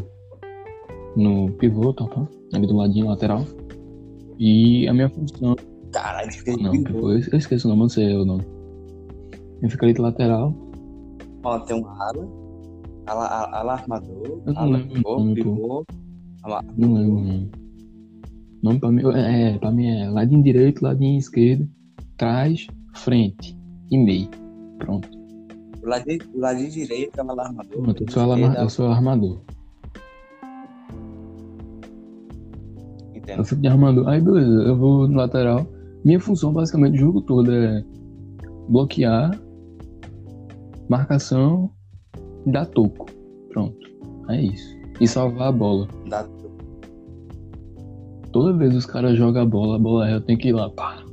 no pivô, tá, tá, ali do ladinho lateral, e a minha função, Caralho, fica não, pivô, eu eu esqueço o nome, não sei o nome. Eu fico ali do lateral, Ó, tem um ala, ala, ala, ala armador, não ala pivô, pivô, Não lembro o nome. Pra mim é, pra mim é ladinho direito, ladinho esquerdo, trás, frente e meio. Pronto. o ladinho, o ladinho direito é o ala armador. Pronto, eu sou, arma- esquerda, eu sou armador. entendo. Eu fico de armador. Aí beleza, eu vou no lateral. Minha função basicamente o jogo todo é bloquear, marcação dar toco. Pronto. É isso. E salvar a bola. Dá- Toda vez os caras jogam a bola, a bola é, eu tenho que ir lá, pá.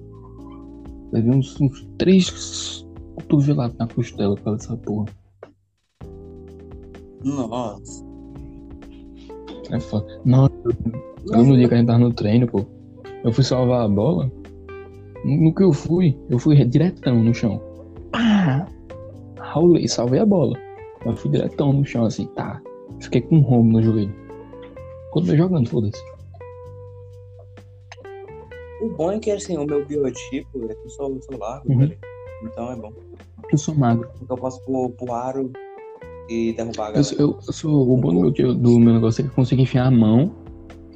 Levei uns, uns três cotovelados na costela por causa dessa porra. Nossa. É foda. Nossa, eu no dia que a gente tava no treino, pô, eu fui salvar a bola. No que eu fui, eu fui diretão no chão. Pá! Raulei, salvei a bola. Eu fui diretão no chão, assim, tá. Fiquei com um rombo no joelho. Continuei jogando, foda-se. O bom é que, assim, o meu biotipo é que eu sou, eu sou largo, Uhum. velho. Então é bom. Eu sou magro. Porque eu posso pôr pro aro e derrubar a Eu, galera. sou- eu, eu sou. O bom do meu, do meu negócio é que eu consigo enfiar a mão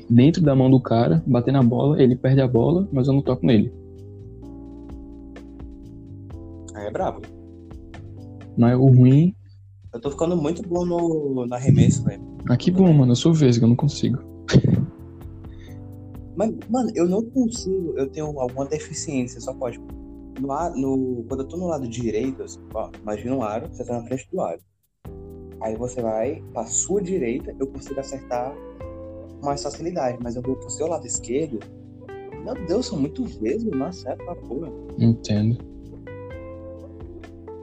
dentro da mão do cara, bater na bola, ele perde a bola, mas eu não toco nele. Aí é brabo. Mas o ruim. Eu tô ficando muito bom no, no arremesso, velho. Ah, que bom, mano. Eu sou vesga, eu não consigo. Mas, mano, eu não consigo, eu tenho alguma deficiência, só pode. No, no, quando eu tô no lado direito, assim, ó, imagina um aro, você tá na frente do aro. Aí você vai pra sua direita, eu consigo acertar com mais facilidade, mas eu vou pro seu lado esquerdo. Meu Deus, eu sou muito vesgo, não acerto pra porra. Entendo.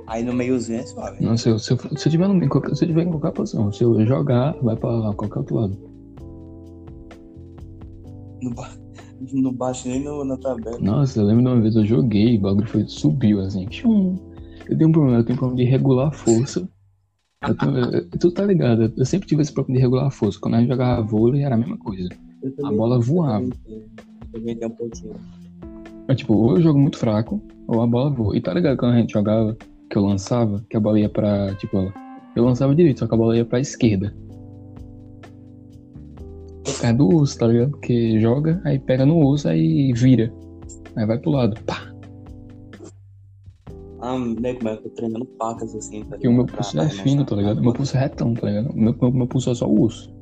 Aí no meiozinho é suave. Não, se, eu, se, eu, se eu tiver no, se eu tiver em qualquer posição, se eu jogar, vai pra qualquer outro lado. Não, não bate nem no, na tabela. Nossa, eu lembro de uma vez eu joguei, o bagulho foi, subiu assim. tchum. Eu tenho um problema, eu tenho um problema de regular a força. Eu tenho- eu- tu tá ligado? Eu, sempre tive esse problema de regular a força. Quando a gente jogava vôlei era a mesma coisa. A bola voava. Eu também tenho- eu também tenho um pouquinho. Mas tipo, ou eu jogo muito fraco, ou a bola voa. E tá ligado quando a gente jogava, que eu lançava, que a bola ia pra. Tipo, eu lançava direito, só que a bola ia pra esquerda. Causa do osso, tá ligado? Porque joga, aí pega no osso, aí vira. Aí vai pro lado. Pá! Ah, nego, mas eu tô treinando pacas assim, tá Porque o meu pulso pra é fino, tá arremessar. ligado? Meu pulso é retão, tá ligado? Meu, meu, meu pulso é só o osso.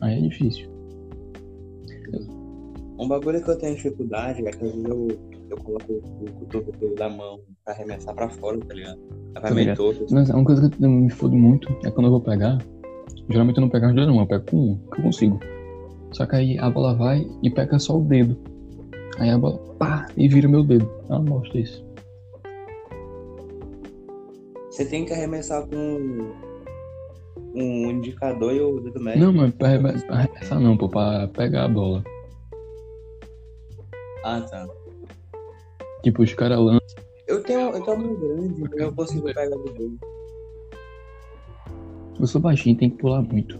Aí é difícil. Um bagulho que eu tenho dificuldade é que às vezes eu, eu coloco o cotovelo da mão pra arremessar pra fora, tá ligado? Vai Tá meio torto. assim. Mas uma coisa que eu me fodo muito é quando eu vou pegar. Geralmente eu não pego duas não, eu pego com um, que eu consigo. Só que aí a bola vai e pega só o dedo. Aí a bola, pá, e vira meu dedo. Eu não gosto disso. Você tem que arremessar com um indicador e o dedo médio. Não, mas pra arreme- pra arremessar não, pô, pra pegar a bola. Ah, tá. Tipo, os caras lançam. Eu tenho, eu tenho uma grande, eu consigo pegar do dedo. Eu sou baixinho, tem que pular muito.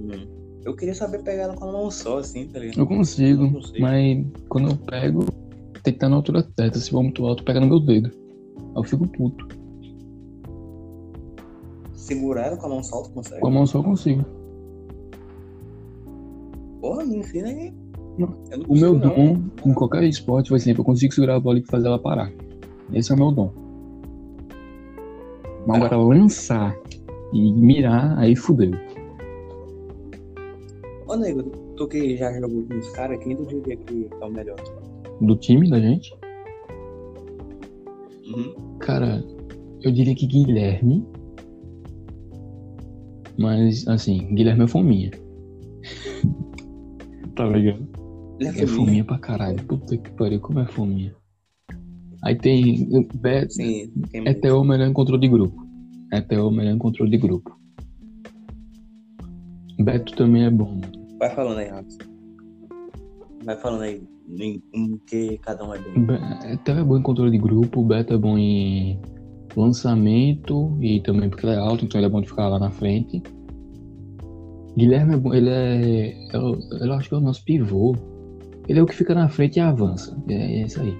Uhum. Eu queria saber pegar ela com a mão só, assim, tá ligado? Eu consigo, Eu consigo. mas quando eu pego, tem que estar na altura certa. Se for muito alto, pega no meu dedo. Aí eu fico puto. Segurar ela com a mão só, tu consegue? Com a mão só eu consigo. Porra, me ensina aí. Não. Eu não O meu não. dom em qualquer esporte vai sempre eu consigo segurar a bola e fazer ela parar. Esse é o meu dom. Mas agora lançar e mirar, aí fudeu. Ô, nego, tu que já jogou com os caras, quem tu diria que é o melhor? Do time da gente, Uhum. cara, eu diria que Guilherme. Mas, assim, Guilherme é fominha. tá ligado? Ele É é fominha. fominha pra caralho. Puta que pariu, como é fominha. Aí tem. Beto, Sim, quem É Theo melhor em controle de grupo. É Theo melhor em controle de grupo. Beto também é bom, mano. Vai falando aí, Rafa. Vai falando aí em, em que cada um é bom. Be- é, é bom em controle de grupo, Beto é bom em lançamento e também porque ele é alto, então ele é bom de ficar lá na frente. Guilherme é bom, ele é. Eu, eu acho que é o nosso pivô. Ele é o que fica na frente e avança. É, é isso aí.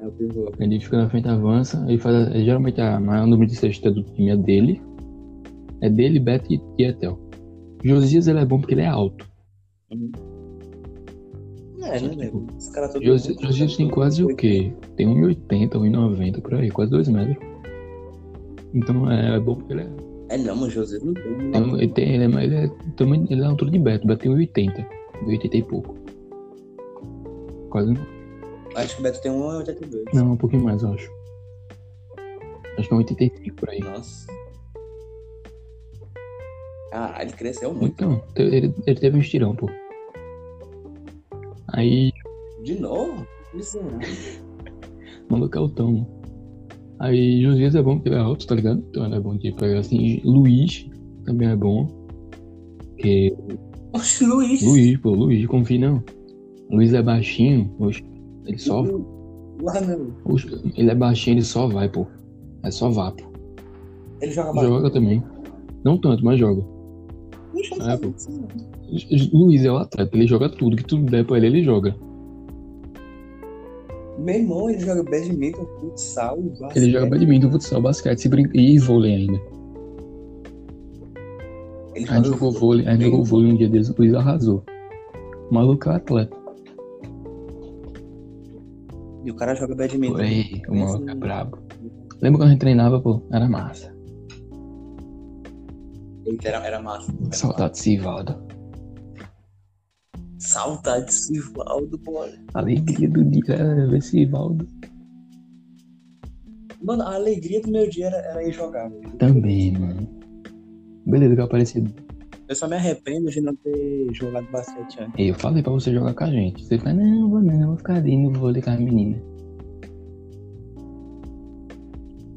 É o pivô. Ele fica na frente e avança. Ele faz. geralmente a maior número de cesta do time é dele. É dele, Beto e, e Etel. Josias ele é bom porque ele é alto. É, né, nego? Os caras todos. Josi- Josias tem quase o quê? Tem 1,80, 1,90 por aí, quase 2 metros. Então é, é bom porque ele é. É não, mas José não tem. Não. ele, tem, ele, é, ele é também ele é a altura de Beto, Beto tem 1,80. 1,80 e pouco. Quase. Acho que o Beto tem 1,82. Não, um pouquinho mais, eu acho. Acho que é 1,85 por aí. Nossa. Ah, ele cresceu muito. Então, te- ele, ele teve um estirão, pô. Aí De novo? Isso não. mandou cautão. Aí Josias é bom porque ele é alto, tá ligado? Então ele é bom de pegar assim. Luiz também é bom. Porque Oxe, Luiz. Luiz, pô, Luiz, confia não. Luiz é baixinho, oxe, ele só. Lá não. oxe, ele é baixinho, ele só vai, pô. É só vá, pô. Ele joga basquete. Joga também. Não tanto, mas joga. É. Luiz é o atleta, ele joga tudo, que tudo der pra ele, ele joga. Meu irmão, ele joga badminton, futsal, basquete. Ele joga badminton, futsal, basquete, brinca, e vôlei ainda. Ele A gente joga jogou vôlei, a gente jogou vôlei um dia desses, o Luiz arrasou. O maluco é atleta. E o cara joga badminton. Ei, o maluco é brabo. Lembra quando a gente treinava, pô? Era massa. Era, era massa. Era Saudade de Sivaldo. Saudade de Sivaldo, bora. Alegria do dia era ver Sivaldo. Mano, a alegria do meu dia era, era ir jogar. Também, mano. Beleza, que apareceu. Eu só me arrependo de não ter jogado basquete antes. Eu falei pra você jogar com a gente. Você fala, não, vou não, vou ficar ali no vôlei com as meninas.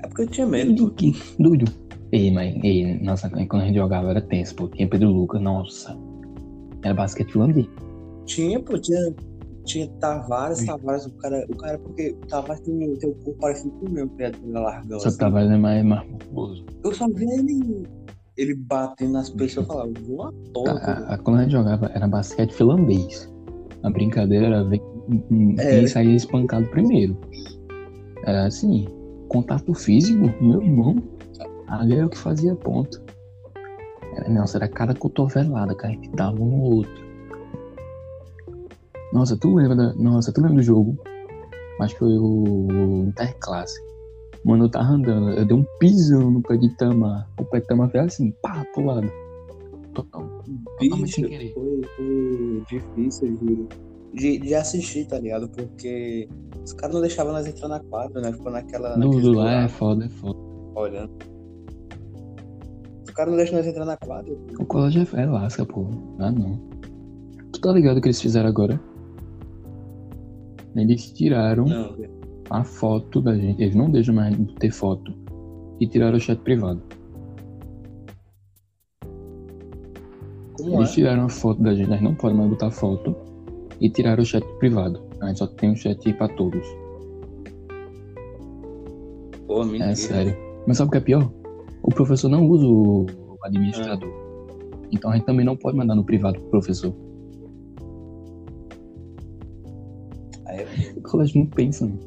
É porque eu tinha medo. Doido, que doido. Ei, mas, ei, nossa, quando a gente jogava era tenso, pô. Tinha Pedro Lucas, nossa. Era basquete finlandês. Tinha, pô, tinha, tinha Tavares, Sim. Tavares, o cara, o cara, porque o Tavares tem, tem o corpo parecido com o meu, que é largão. Só que assim. Tavares é mais, mais musculoso. Eu só via ele, ele batendo nas pessoas e falava, voa A, toda. a- a- quando a gente jogava era basquete finlandês. A brincadeira era ver quem É. quem saía espancado primeiro. Era assim, contato físico, meu irmão. Ali era o que fazia ponto. Era, nossa, era cada cotovelada que a gente dava um no outro. Nossa, tu lembra da, Nossa, tu lembra do jogo? Acho que foi o Interclasse. Mano, eu tava andando, eu dei um pisão no pé de Itamar. O pé de Itamar fez assim, pá, pro lado. Total, totalmente sem querer. foi, foi difícil de, de, de assistir, tá ligado? Porque os caras não deixavam nós entrar na quadra, né? Ficou naquela. Dudu lá é foda, é foda. Olhando. O cara não deixa nós entrar na quadra. O colégio é, é lasca, pô. Ah, não. Tu tá ligado o que eles fizeram agora? Eles tiraram Não, a foto da gente. Eles não deixam mais ter foto. E tiraram o chat privado. como Eles é? tiraram a foto da gente. Nós não podemos mais botar foto. E tiraram o chat privado. A gente só tem o chat pra todos. Pô, mentira. É sério. Mas sabe o que é pior? O professor não usa o administrador. Então a gente também não pode mandar no privado pro professor. Aí, O colégio não pensa, né?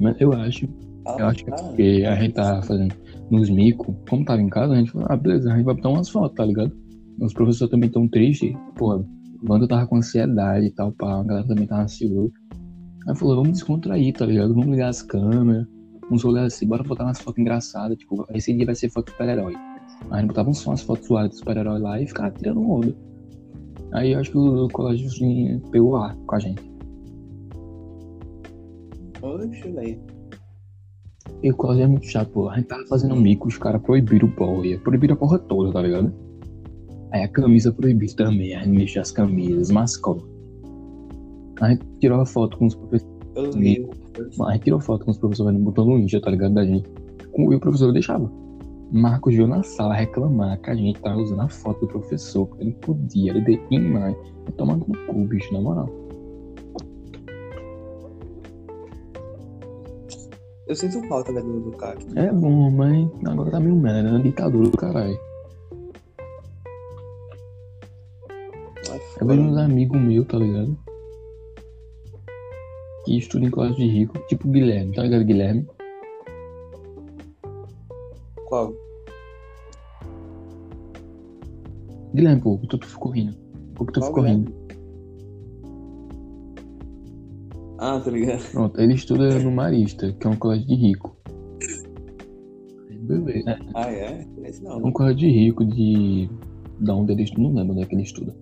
Mas eu acho, eu acho que é porque a gente tá fazendo nos micos, como tava em casa, a gente falou, ah, beleza, a gente vai botar umas fotos, tá ligado? Os professores também tão tristes, porra, o Wanda tava com ansiedade e tal, pá, a galera também tava ansiosa. Aí falou, vamos descontrair, tá ligado? Vamos ligar as câmeras, vamos olhar assim, bora botar umas fotos engraçadas, tipo, esse dia vai ser foto super-herói. Aí a gente botava só umas fotos suaves do super-herói lá e ficava tirando onda. Aí eu acho que o colégio assim, pegou ar com a gente. Oxe, velho. E o colégio é muito chato, pô. A gente tava fazendo mico, os caras proibiram o boia. Proibiram a porra toda, tá ligado? Aí a camisa proibiu também, a gente mexeu as camisas, mascote. A gente tirou a foto com os professores. Eu vi. Gente tirou foto com os professores botando no Insta, tá ligado? Da gente. E o professor deixava. Marcos veio na sala reclamar que a gente tava usando a foto do professor, porque ele podia, ele deu demais. É tomando no cu, bicho, na moral. Eu sinto falta, velho, do, do Castro. É bom, mas agora tá meio merda, é uma ditadura do caralho. Mas Eu vejo uns amigos meus, tá ligado? Que estudam em colégio de rico, tipo Guilherme, tá ligado, Guilherme? Qual? Guilherme, pô, tu, tu ficou rindo. Por que tu Qual ficou Guilherme? rindo? Ah, tá ligado? Pronto, ele estuda no Marista, que é um colégio de rico. Beleza. Ah, é? Esse não. é um colégio de rico de. Da onde ele estuda, não lembro onde é que ele estuda.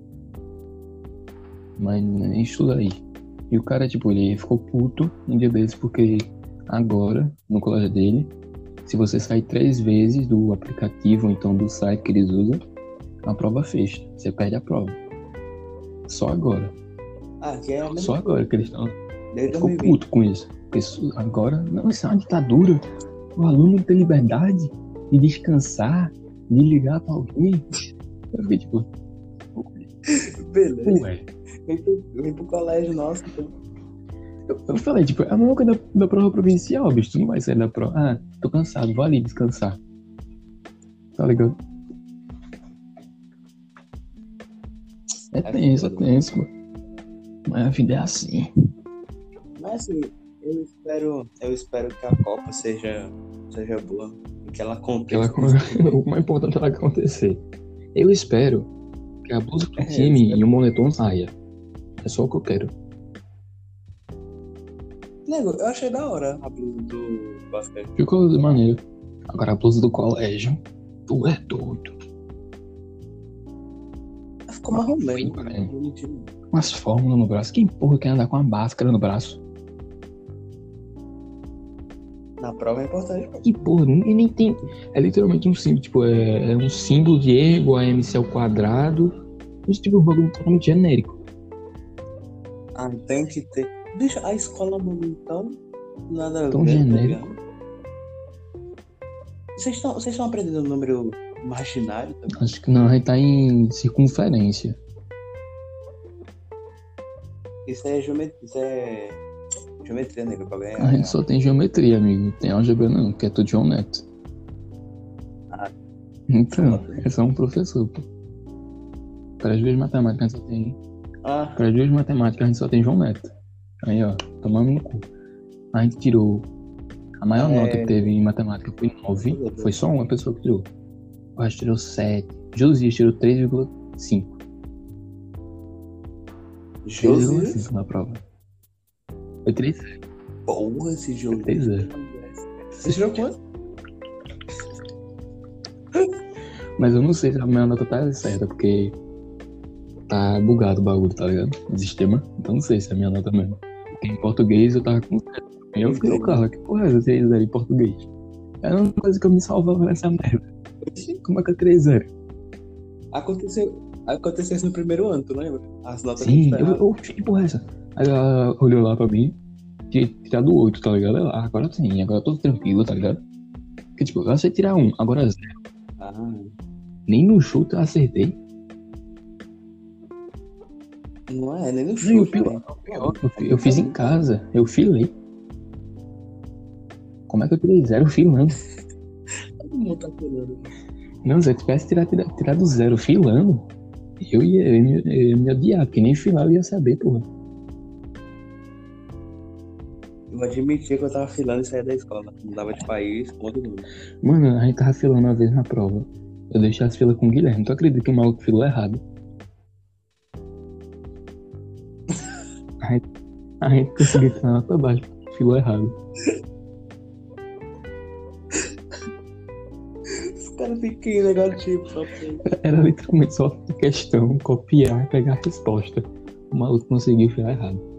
Mas nem estuda aí. E o cara, tipo, ele ficou puto um dia desses porque agora, no colégio dele, se você sair três vezes do aplicativo ou então do site que eles usam, a prova fecha. Você perde a prova. Só agora. Ah, que é Só agora que eles estão. Ficou 2020. puto com isso. Isso agora, não, isso é uma ditadura. O aluno não tem liberdade de descansar, de ligar pra alguém. Eu fiquei tipo, Beleza. ué. Vem pro, vem pro colégio nosso. Eu, eu falei, tipo, é a mesma coisa da, da prova provincial, bicho. Tu não vai sair da prova. Ah, tô cansado, vou ali descansar. Tá ligado? É É tenso, é foda. tenso, pô. Mas a vida é assim. Mas assim, eu espero, eu espero que a Copa seja, seja boa. E que ela Que ela, aconteça. o mais importante é ela acontecer. Eu espero que a blusa do É, time e o moletom saia. É só o que eu quero. Nego, eu achei da hora a blusa do basquete. Ficou de maneira. Agora a blusa do colégio. Tu é doido. Ela Ficou marrom mesmo, cara. é. Umas fórmulas no braço. Quem porra quer andar com uma máscara no braço? Na prova é importante. pô. Que porra, ninguém nem tem. É literalmente um símbolo. Tipo, é, é um símbolo de E igual a MC ao quadrado. Isso tipo um bagulho totalmente genérico. Ah, tem que ter. Bicho, a escola então. Nada a Tão ver. genérico. Vocês estão vocês estão aprendendo o número imaginário também? Acho que não, a gente tá em circunferência. Isso é geometria. Isso é. Geometria, nego, pra ganhar. A gente só tem geometria, amigo. Não tem álgebra não, que é tudo João Neto. Ah. Então, é só um professor, pô. Para as duas matemáticas a gente só tem. Ah, Para as duas matemáticas a gente só tem João Neto. Aí, ó, tomando no cu. A gente tirou. A maior É. nota que teve em matemática foi 9. Foi só uma pessoa que tirou. O resto tirou 7. Josias tirou 3,5. Josias. 3,5 na prova. Foi 3 Porra, esse jogo. 3 Você tirou quanto? Mas eu não sei se a minha nota tá certa, porque tá bugado o bagulho, tá ligado? O sistema. Então não sei se é a minha nota mesmo. Porque em português eu tava com 7. Aí eu fiquei, ô Carla, que porra é essa 3 em português? Era uma coisa que eu me salvava nessa merda. Como é que eu tirei zero? Aconteceu, aconteceu isso no primeiro ano, tu lembra? As notas Sim, que eu, eu, que porra é essa? Aí ela olhou lá pra mim, tinha tirado oito, tá ligado? Ela, ah, agora sim, agora eu tô tranquilo, tá ligado? Porque, tipo, eu sei tirar um, agora zero. Ah, Nem no chute eu acertei. Não é, nem no chute. pior, né? pior, eu fi- eu fiz em casa, eu filei. Como é que eu tirei zero filando? Todo mundo tá falando. Não, se eu tivesse tirado, tirado, zero filando, eu ia, eu ia, eu ia me odiar, porque nem filar eu ia saber, porra. Eu admitia que eu tava filando e saía da escola. Mudava de país, outro nome. Mano, a gente tava filando uma vez na prova. Eu deixei as filas com o Guilherme. Tu acredita que o maluco filou errado? Gente, a gente conseguiu tirar nota baixa porque filou errado. Os caras ficam negativo só. Era literalmente só questão, copiar e pegar a resposta. O maluco conseguiu filar errado.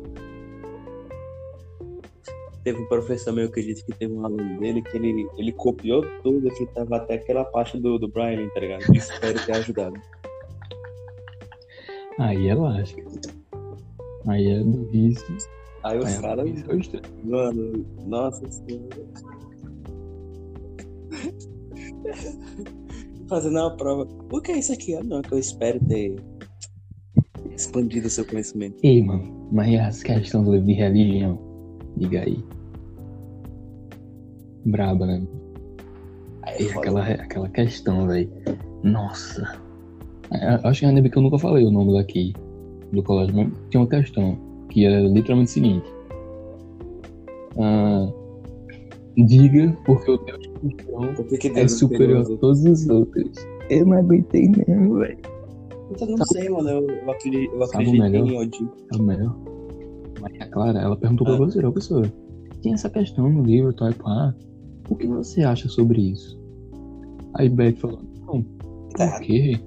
Teve um professor meu que disse que teve um aluno dele que ele, ele copiou tudo, que tava até aquela parte do, do Brian, tá ligado? Espero ter ajudado. Aí é lógico. Aí é do vício. Aí os é caras, extremo. mano, nossa senhora. Fazendo uma prova. O que é isso aqui? Ah, não, que eu espero ter expandido o seu conhecimento. Ei, mano, mas as questões do livro de religião? Diga aí. Braba, né? Aí E foda. aquela, aquela questão, velho. Nossa. É, Acho que ainda bem que eu nunca falei o nome daqui do colégio, mas tinha uma questão que era literalmente o seguinte. Ah, diga porque o Deus cristão que que é Deus superior a todos os outros. Eu não aguentei mesmo, velho. Eu não sei, mano. Eu, eu acredito, eu acredito em Odin. É o melhor. Maria Clara, ela perguntou pra Ah. você, ô professor, tem essa questão no livro, tal e pá. O que você acha sobre isso? Aí Beck falou, não, Tá. porque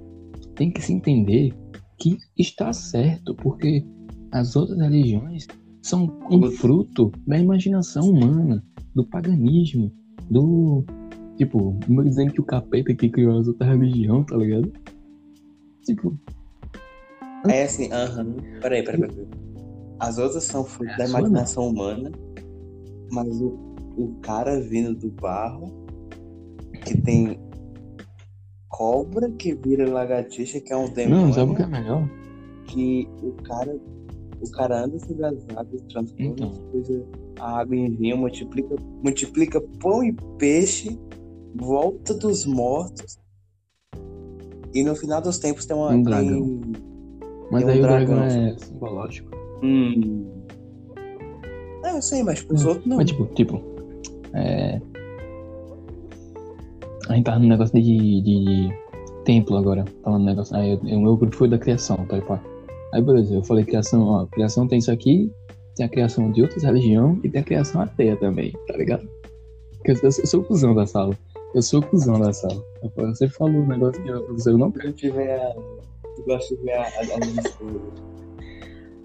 tem que se entender que está certo, porque as outras religiões são um fruto da imaginação humana, do paganismo, do. Tipo, não dizendo que o capeta que criou as outras religiões, tá ligado? Tipo, Aí assim, aham. Peraí, peraí, peraí. As outras são fruto É da imaginação humana, mas o, o cara vindo do barro, que tem cobra que vira lagartixa, que é um demônio, não, sabe o que é melhor? que o cara, o cara anda sobre as águas, transforma Então. as coisas, a água em vinho, multiplica, multiplica pão e peixe, volta dos mortos. E no final dos tempos tem uma. Um tem- dragão. Mas Tem um aí o dragão. dragão é simbológico. Hum. É, eu sei, mas pros Hum, outros não. Mas tipo, tipo, é... A gente tava no negócio de, de templo agora, falando no negócio. Aí o meu grupo foi da criação, tá ligado? Aí beleza, eu falei criação, ó, criação tem isso aqui, tem a criação de outras religiões e tem a criação ateia também, tá ligado? Eu, eu sou- eu sou o cuzão da sala. Eu sou o cuzão da sala. Você falou um negócio que eu, eu não Eu tive a. Eu gosto de ver a, a.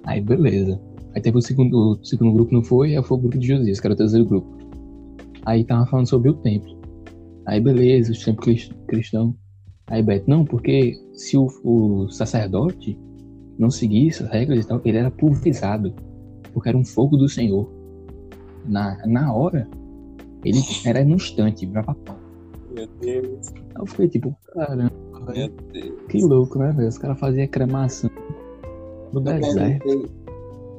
Aí beleza. Aí teve o segundo, o segundo grupo, não foi? Aí foi o grupo de Josias, que era o terceiro grupo. Aí tava falando sobre o templo. Aí beleza, os templos crist- cristãos. Aí Beto, não, porque se o, o sacerdote não seguisse as regras e tal, ele era pulverizado. Porque era um fogo do Senhor. Na, na hora, ele era no instante, virava pau. Meu Deus, Aí eu fiquei tipo, caramba, meu Deus. que louco, né, velho? Os caras faziam cremação no Eu deserto. perguntei,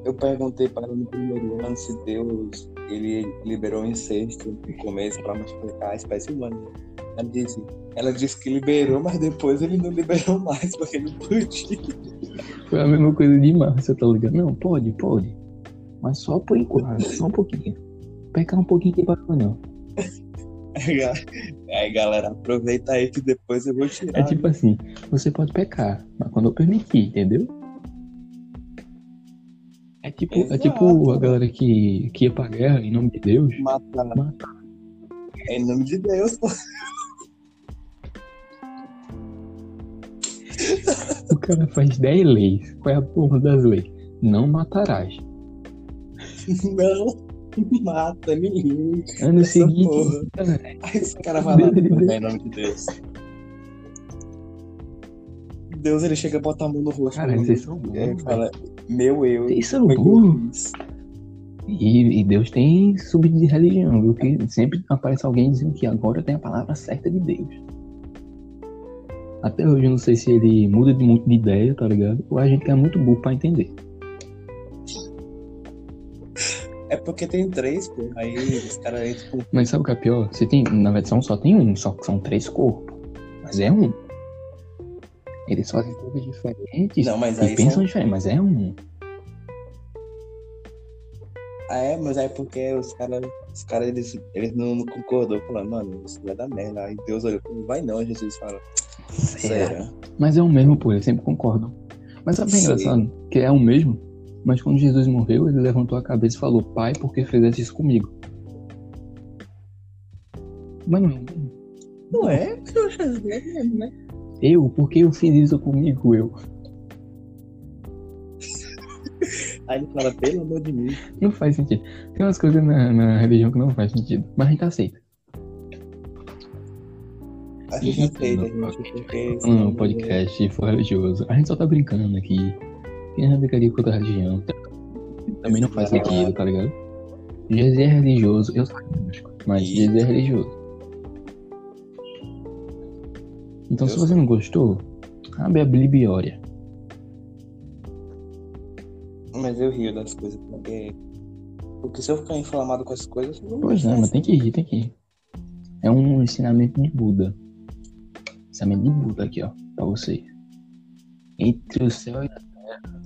eu perguntei para ela no primeiro ano se Deus ele liberou incesto no começo para multiplicar a espécie humana. Ela disse, ela disse que liberou, mas depois ele não liberou mais porque não podia. Foi a mesma coisa de Márcia, tá ligado? Não, pode, pode. Mas só por enquanto, só um pouquinho. Pecar um pouquinho de barulho, não. Aí galera, aproveita aí que depois eu vou tirar. É tipo assim, você pode pecar, mas quando eu permitir, entendeu? É tipo, é tipo a galera que, que ia pra guerra em nome de Deus. matar. Matar. Em nome de Deus, pô. O cara faz 10 leis. Qual é a porra das leis? Não matarás. Não, mata, livre. Ano Essa seguinte, porra. cara, Aí esse cara vai lá, em nome de Deus. Deus ele chega a botar a mão no rosto. Cara, vocês são fala, meu eu. Vocês são foi o que eu burros. fiz. E, e Deus tem sub de religião, viu? Que sempre aparece alguém dizendo que agora tem a palavra certa de Deus. Até hoje eu não sei se ele muda de muito de ideia, tá ligado? Ou a gente é muito burro pra entender. É porque tem três, pô. Aí os caras entram. Mas sabe o que é pior? Você tem, na versão só tem um, só que são três corpos. Mas é um. Eles fazem coisas diferentes Não, mas e aí pensam são... diferente, mas é um. Ah, é, mas aí porque os caras, os caras, eles, eles não, não concordou, falando, mano, isso vai dar merda. Aí Deus olhou, não vai não, Jesus fala. Será? Mas é o mesmo, pô, eles sempre concordam. Mas sabe que é engraçado? Que é o mesmo, mas quando Jesus morreu, ele levantou a cabeça e falou, Pai, por que fizeste isso comigo? Mas não é o mesmo. Não é? Eu acho que é mesmo, né? Eu? Por que eu fiz isso comigo, eu? Aí ele fala, pelo amor de mim. Não faz sentido. Tem umas coisas na, na religião que não faz sentido, mas a gente aceita. A gente aceita, gente, porque. Um podcast for religioso. A gente só tá brincando aqui. Quem já brincaria com outra religião? Também não faz sentido, tá ligado? Jesus é religioso, eu sou mas Jesus é religioso. Então, se Eu você não gostou, abre a Bibliória. Mas eu rio das coisas, porque. Porque se eu ficar inflamado com as coisas, Pois é, mas tem que rir, tem que rir. É um ensinamento de Buda. Ensinamento de Buda aqui, ó, pra vocês. Entre o céu e a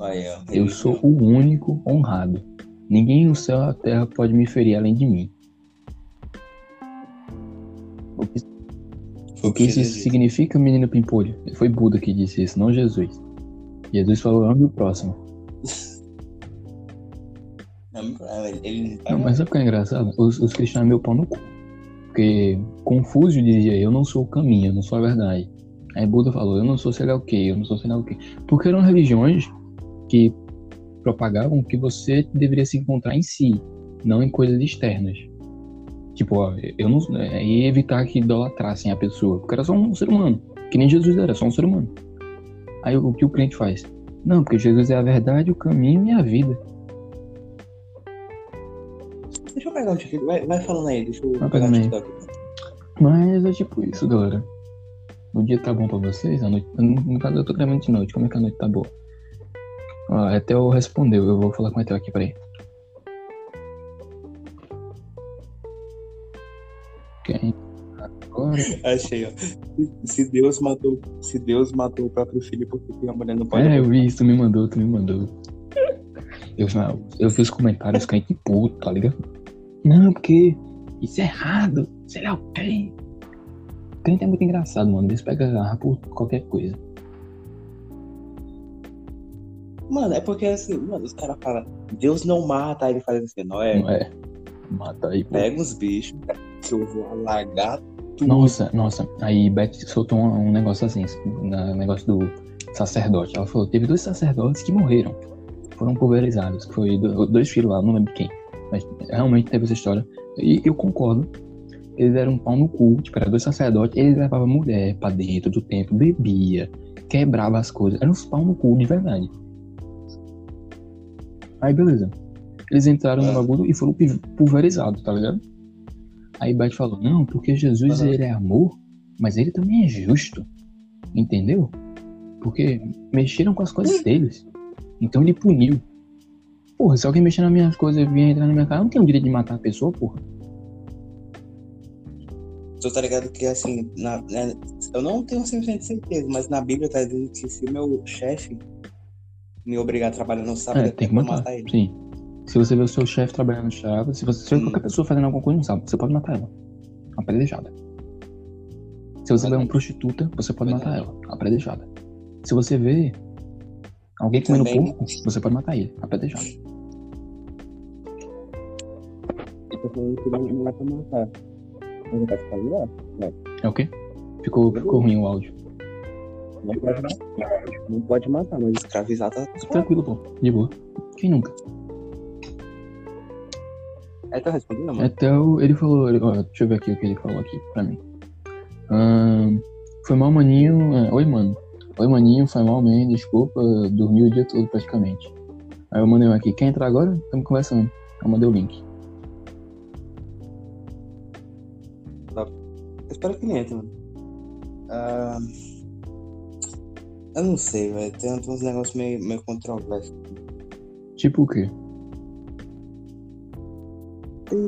ó. Eu sou o único honrado. Ninguém no céu e na terra pode me ferir além de mim. O que, Foi o que isso significa, menino Pimpolho? Foi Buda que disse isso, não Jesus. Jesus falou, ame o próximo. Ele- Não, mas sabe o que é engraçado? Os, os cristãos é meu pau no cu. Porque Confúcio dizia, eu não sou o caminho, eu não sou a verdade. Aí Buda falou, eu não sou sei lá o que, eu não sou sei lá o que. Porque eram religiões que propagavam que você deveria se encontrar em si, não em coisas externas. Tipo, ó, eu não. é, E evitar que idolatrassem a pessoa. Porque era só um ser humano. Que nem Jesus era, só um ser humano. Aí o que o crente faz? Não, porque Jesus é a verdade, o caminho e a vida. Deixa eu pegar um TikTok. Vai, vai falando aí, deixa eu Vai pegar aí. TikTok. Mas é tipo isso, galera. O dia tá bom pra vocês? A noite. No caso, eu tô gravando de noite. Como é que a noite tá boa? Ó, a Etel respondeu. Eu vou falar com a Etel aqui, peraí. Quem? Agora. Achei, ó. Se Deus matou, se Deus matou o próprio filho, por que a mulher não pode? É, eu vi isso, tu me mandou, tu me mandou. Eu, eu vi os comentários crente puto, tá ligado? Não, porque isso é errado, sei lá o quê. Crente é muito engraçado, mano. Eles pegam garra por qualquer coisa. Mano, é porque assim, mano, os caras falam, Deus não mata, aí ele faz assim, não é? Não é? Mata aí, pô. Pega os bichos que eu vou tudo. Nossa, nossa. Aí Beth soltou um, um negócio assim, um negócio do sacerdote. Ela falou, teve dois sacerdotes que morreram. Foram pulverizados. Foi do- dois filhos lá, não lembro quem. Mas realmente teve essa história. E eu concordo. Eles eram um pau no cu, tipo, eram dois sacerdotes, eles levavam mulher pra dentro do templo, bebia, quebrava as coisas. Eram uns pau no cu de verdade. Aí beleza. Eles entraram no Ah. bagulho e foram pulverizados, tá ligado? Aí Beth falou, não, porque Jesus Aham. ele é amor, mas ele também é justo. Entendeu? Porque mexeram com as coisas deles. Então ele puniu. Porra, se alguém mexer nas minhas coisas e vier entrar na minha casa, eu não tenho o direito de matar a pessoa, porra. Tu tá ligado que assim, na, na- eu não tenho 100% de certeza, mas na Bíblia tá dizendo que se o meu chefe me obrigar a trabalhar no sábado, É, tem que vou matar. ele. Sim. Se você vê o seu chefe trabalhando no sábado, se você se Hum. qualquer pessoa fazendo alguma coisa no sábado, você pode matar ela. Apredejada. Se você vê uma prostituta, você pode matar ela. Apredejada. Se você vê alguém comendo Também. porco, você pode matar ele. Apredejada. Falando que não é pra matar. Mas ele vai ficar lá. É o quê? Ficou, ficou ruim o áudio. Não pode. Não pode matar, mas escravizar tá. Tranquilo, pô. De boa. Quem nunca? Aí tá respondendo, mano? Até o, ele falou, ele- ó, deixa eu ver aqui o que ele falou aqui pra mim. Foi mal, maninho. é, Oi, mano. Oi, maninho, foi mal, man, desculpa, dormi o dia todo praticamente. Aí eu mandei um aqui, quer entrar agora? Estamos conversando. Eu mandei o link. Eu espero que ele entre, mano. Ah, eu não sei, velho. Tem, tem uns negócios meio, meio controversos. Tipo o quê?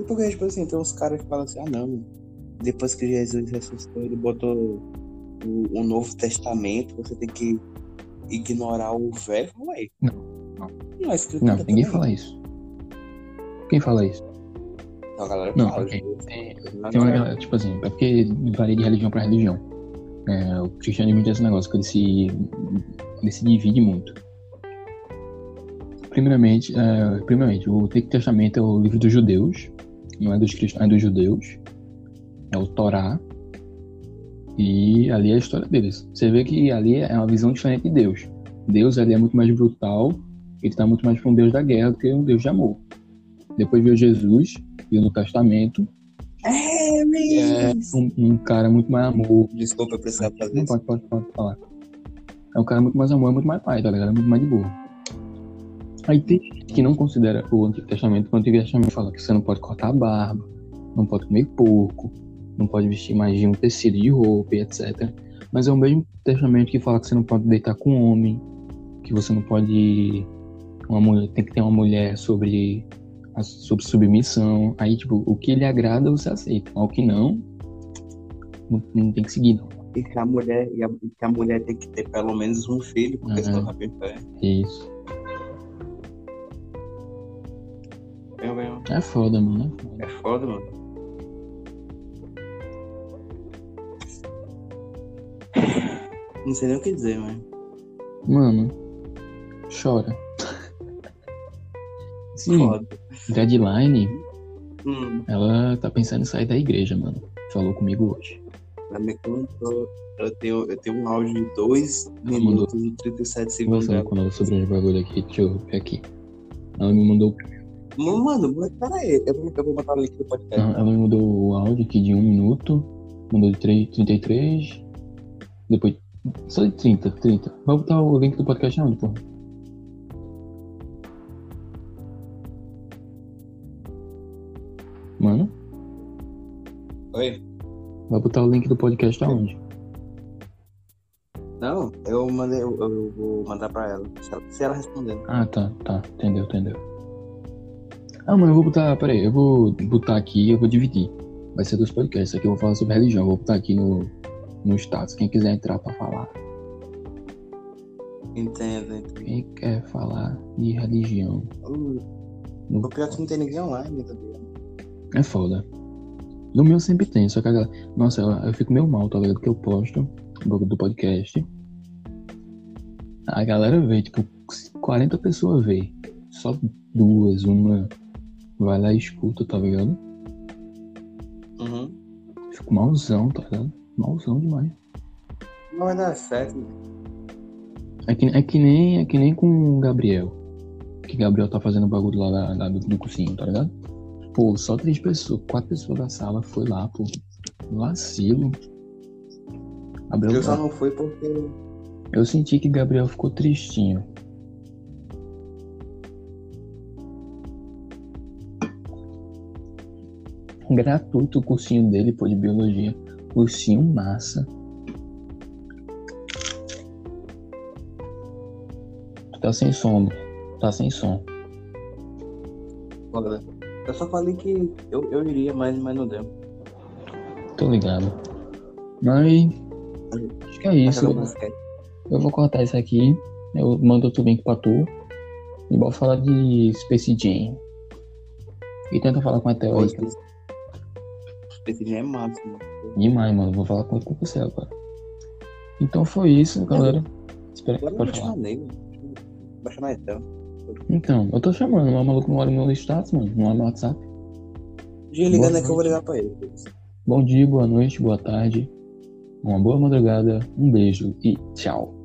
Porque, tipo assim, tem uns caras que falam assim, ah não, depois que Jesus ressuscitou, ele botou o, o Novo Testamento, você tem que ignorar o velho. Ué. Não, não. Não, é escrito Não, aqui ninguém também. fala isso. Quem fala isso? Não, a galera Não, fala. Tem, tem uma galera- tipo assim, é porque varia de religião pra religião. É, o cristianismo tem esse negócio que ele se, ele se divide muito. Primeiramente, é, primeiramente, o Antigo Testamento é o livro dos judeus, não é dos cristãos, é dos judeus. É o Torá. E ali é a história deles. Você vê que ali é uma visão diferente de Deus. Deus ali é muito mais brutal, ele está muito mais para um Deus da guerra do que um Deus de amor. Depois veio Jesus, e no Testamento, É, é um, um cara muito mais amor. Desculpa, eu precisava fazer Não, isso. pode, pode, pode falar. É um cara muito mais amor, muito mais pai, tá ligado? É muito mais de boa. Aí tem gente que não considera o Antigo Testamento, o Antigo Testamento fala que você não pode cortar a barba, não pode comer porco, não pode vestir mais de um tecido de roupa e etc. Mas é o mesmo Testamento que fala que você não pode deitar com homem, que você não pode. Uma mulher, tem que ter uma mulher sobre, sobre submissão. Aí, tipo, o que lhe agrada você aceita. Mas o que não, não, não tem que seguir, não. E que a mulher, e a, que a mulher tem que ter pelo menos um filho, porque Uhum. senão tá bem pé. Isso. É foda, mano. É foda. Mano. Não sei nem o que dizer, mano. Mano, chora. Sim, Foda. Deadline, Hum, ela tá pensando em sair da igreja, mano. Falou comigo hoje. ela me contou. Eu tenho, eu tenho um áudio de 2 Ela minutos e 37 segundos. Conversando com ela sobre os bagulho aqui, deixa eu ver aqui. Ela me mandou. Mano, mas peraí. Eu vou, eu vou botar o link do podcast. Ela me mandou o áudio aqui de um minuto. Mandou de 3, 33. Depois. Só de 30, 30. Vai botar o link do podcast onde, porra? Mano, Oi? vai botar o link do podcast aonde? Não, eu mandei, eu, eu vou mandar pra ela, se ela responder. Ah, tá, tá. Entendeu, entendeu. Ah, mano, eu vou botar. Peraí, eu vou botar aqui eu vou dividir. Vai ser dos podcasts. Aqui eu vou falar sobre religião. Eu vou botar aqui no, no status. Quem quiser entrar pra falar. Entendo, entendo. Quem quer falar de religião? Uh, No- O pior é que não tem ninguém online, tá ligado? É foda. No meu sempre tem, só que a galera. Nossa, eu, eu fico meio mal, tá ligado? Que eu posto o bagulho do podcast. A galera vê, tipo, 40 pessoas vê. Só duas, uma vai lá e escuta, tá ligado? Uhum. Fico malzão, tá ligado? Malzão demais. Não vai dar certo. É que, é que nem é que nem com o Gabriel. Que Gabriel tá fazendo o bagulho lá, da- lá do, do cursinho, tá ligado? Pô, só três pessoas, quatro pessoas da sala foi lá, pô. Vacilo. Gabriel, Eu só não fui porque. eu senti que Gabriel ficou tristinho. Gratuito o cursinho dele, pô, de biologia. Cursinho massa. Tu tá sem som, tá sem som. Foda. Eu só falei que eu, eu iria, mas, mas não deu. Tô ligado. Mas. Acho que é isso. Eu vou cortar isso aqui. Eu mando outro link pra tu. E vou falar de Space Jam. E tenta falar com a Theo aí. Esse dia é massa, mano. Demais, mano. Vou falar com, com você agora. Então foi isso, galera. Pode vou te falar. Vai chamar então. Eu tô chamando, mas o maluco não olha meu status, mano. Não olha meu WhatsApp. Dia ligando Boa é que eu vou ligar pra ele. Bom dia, boa noite, boa tarde. Uma boa madrugada. Um beijo e tchau.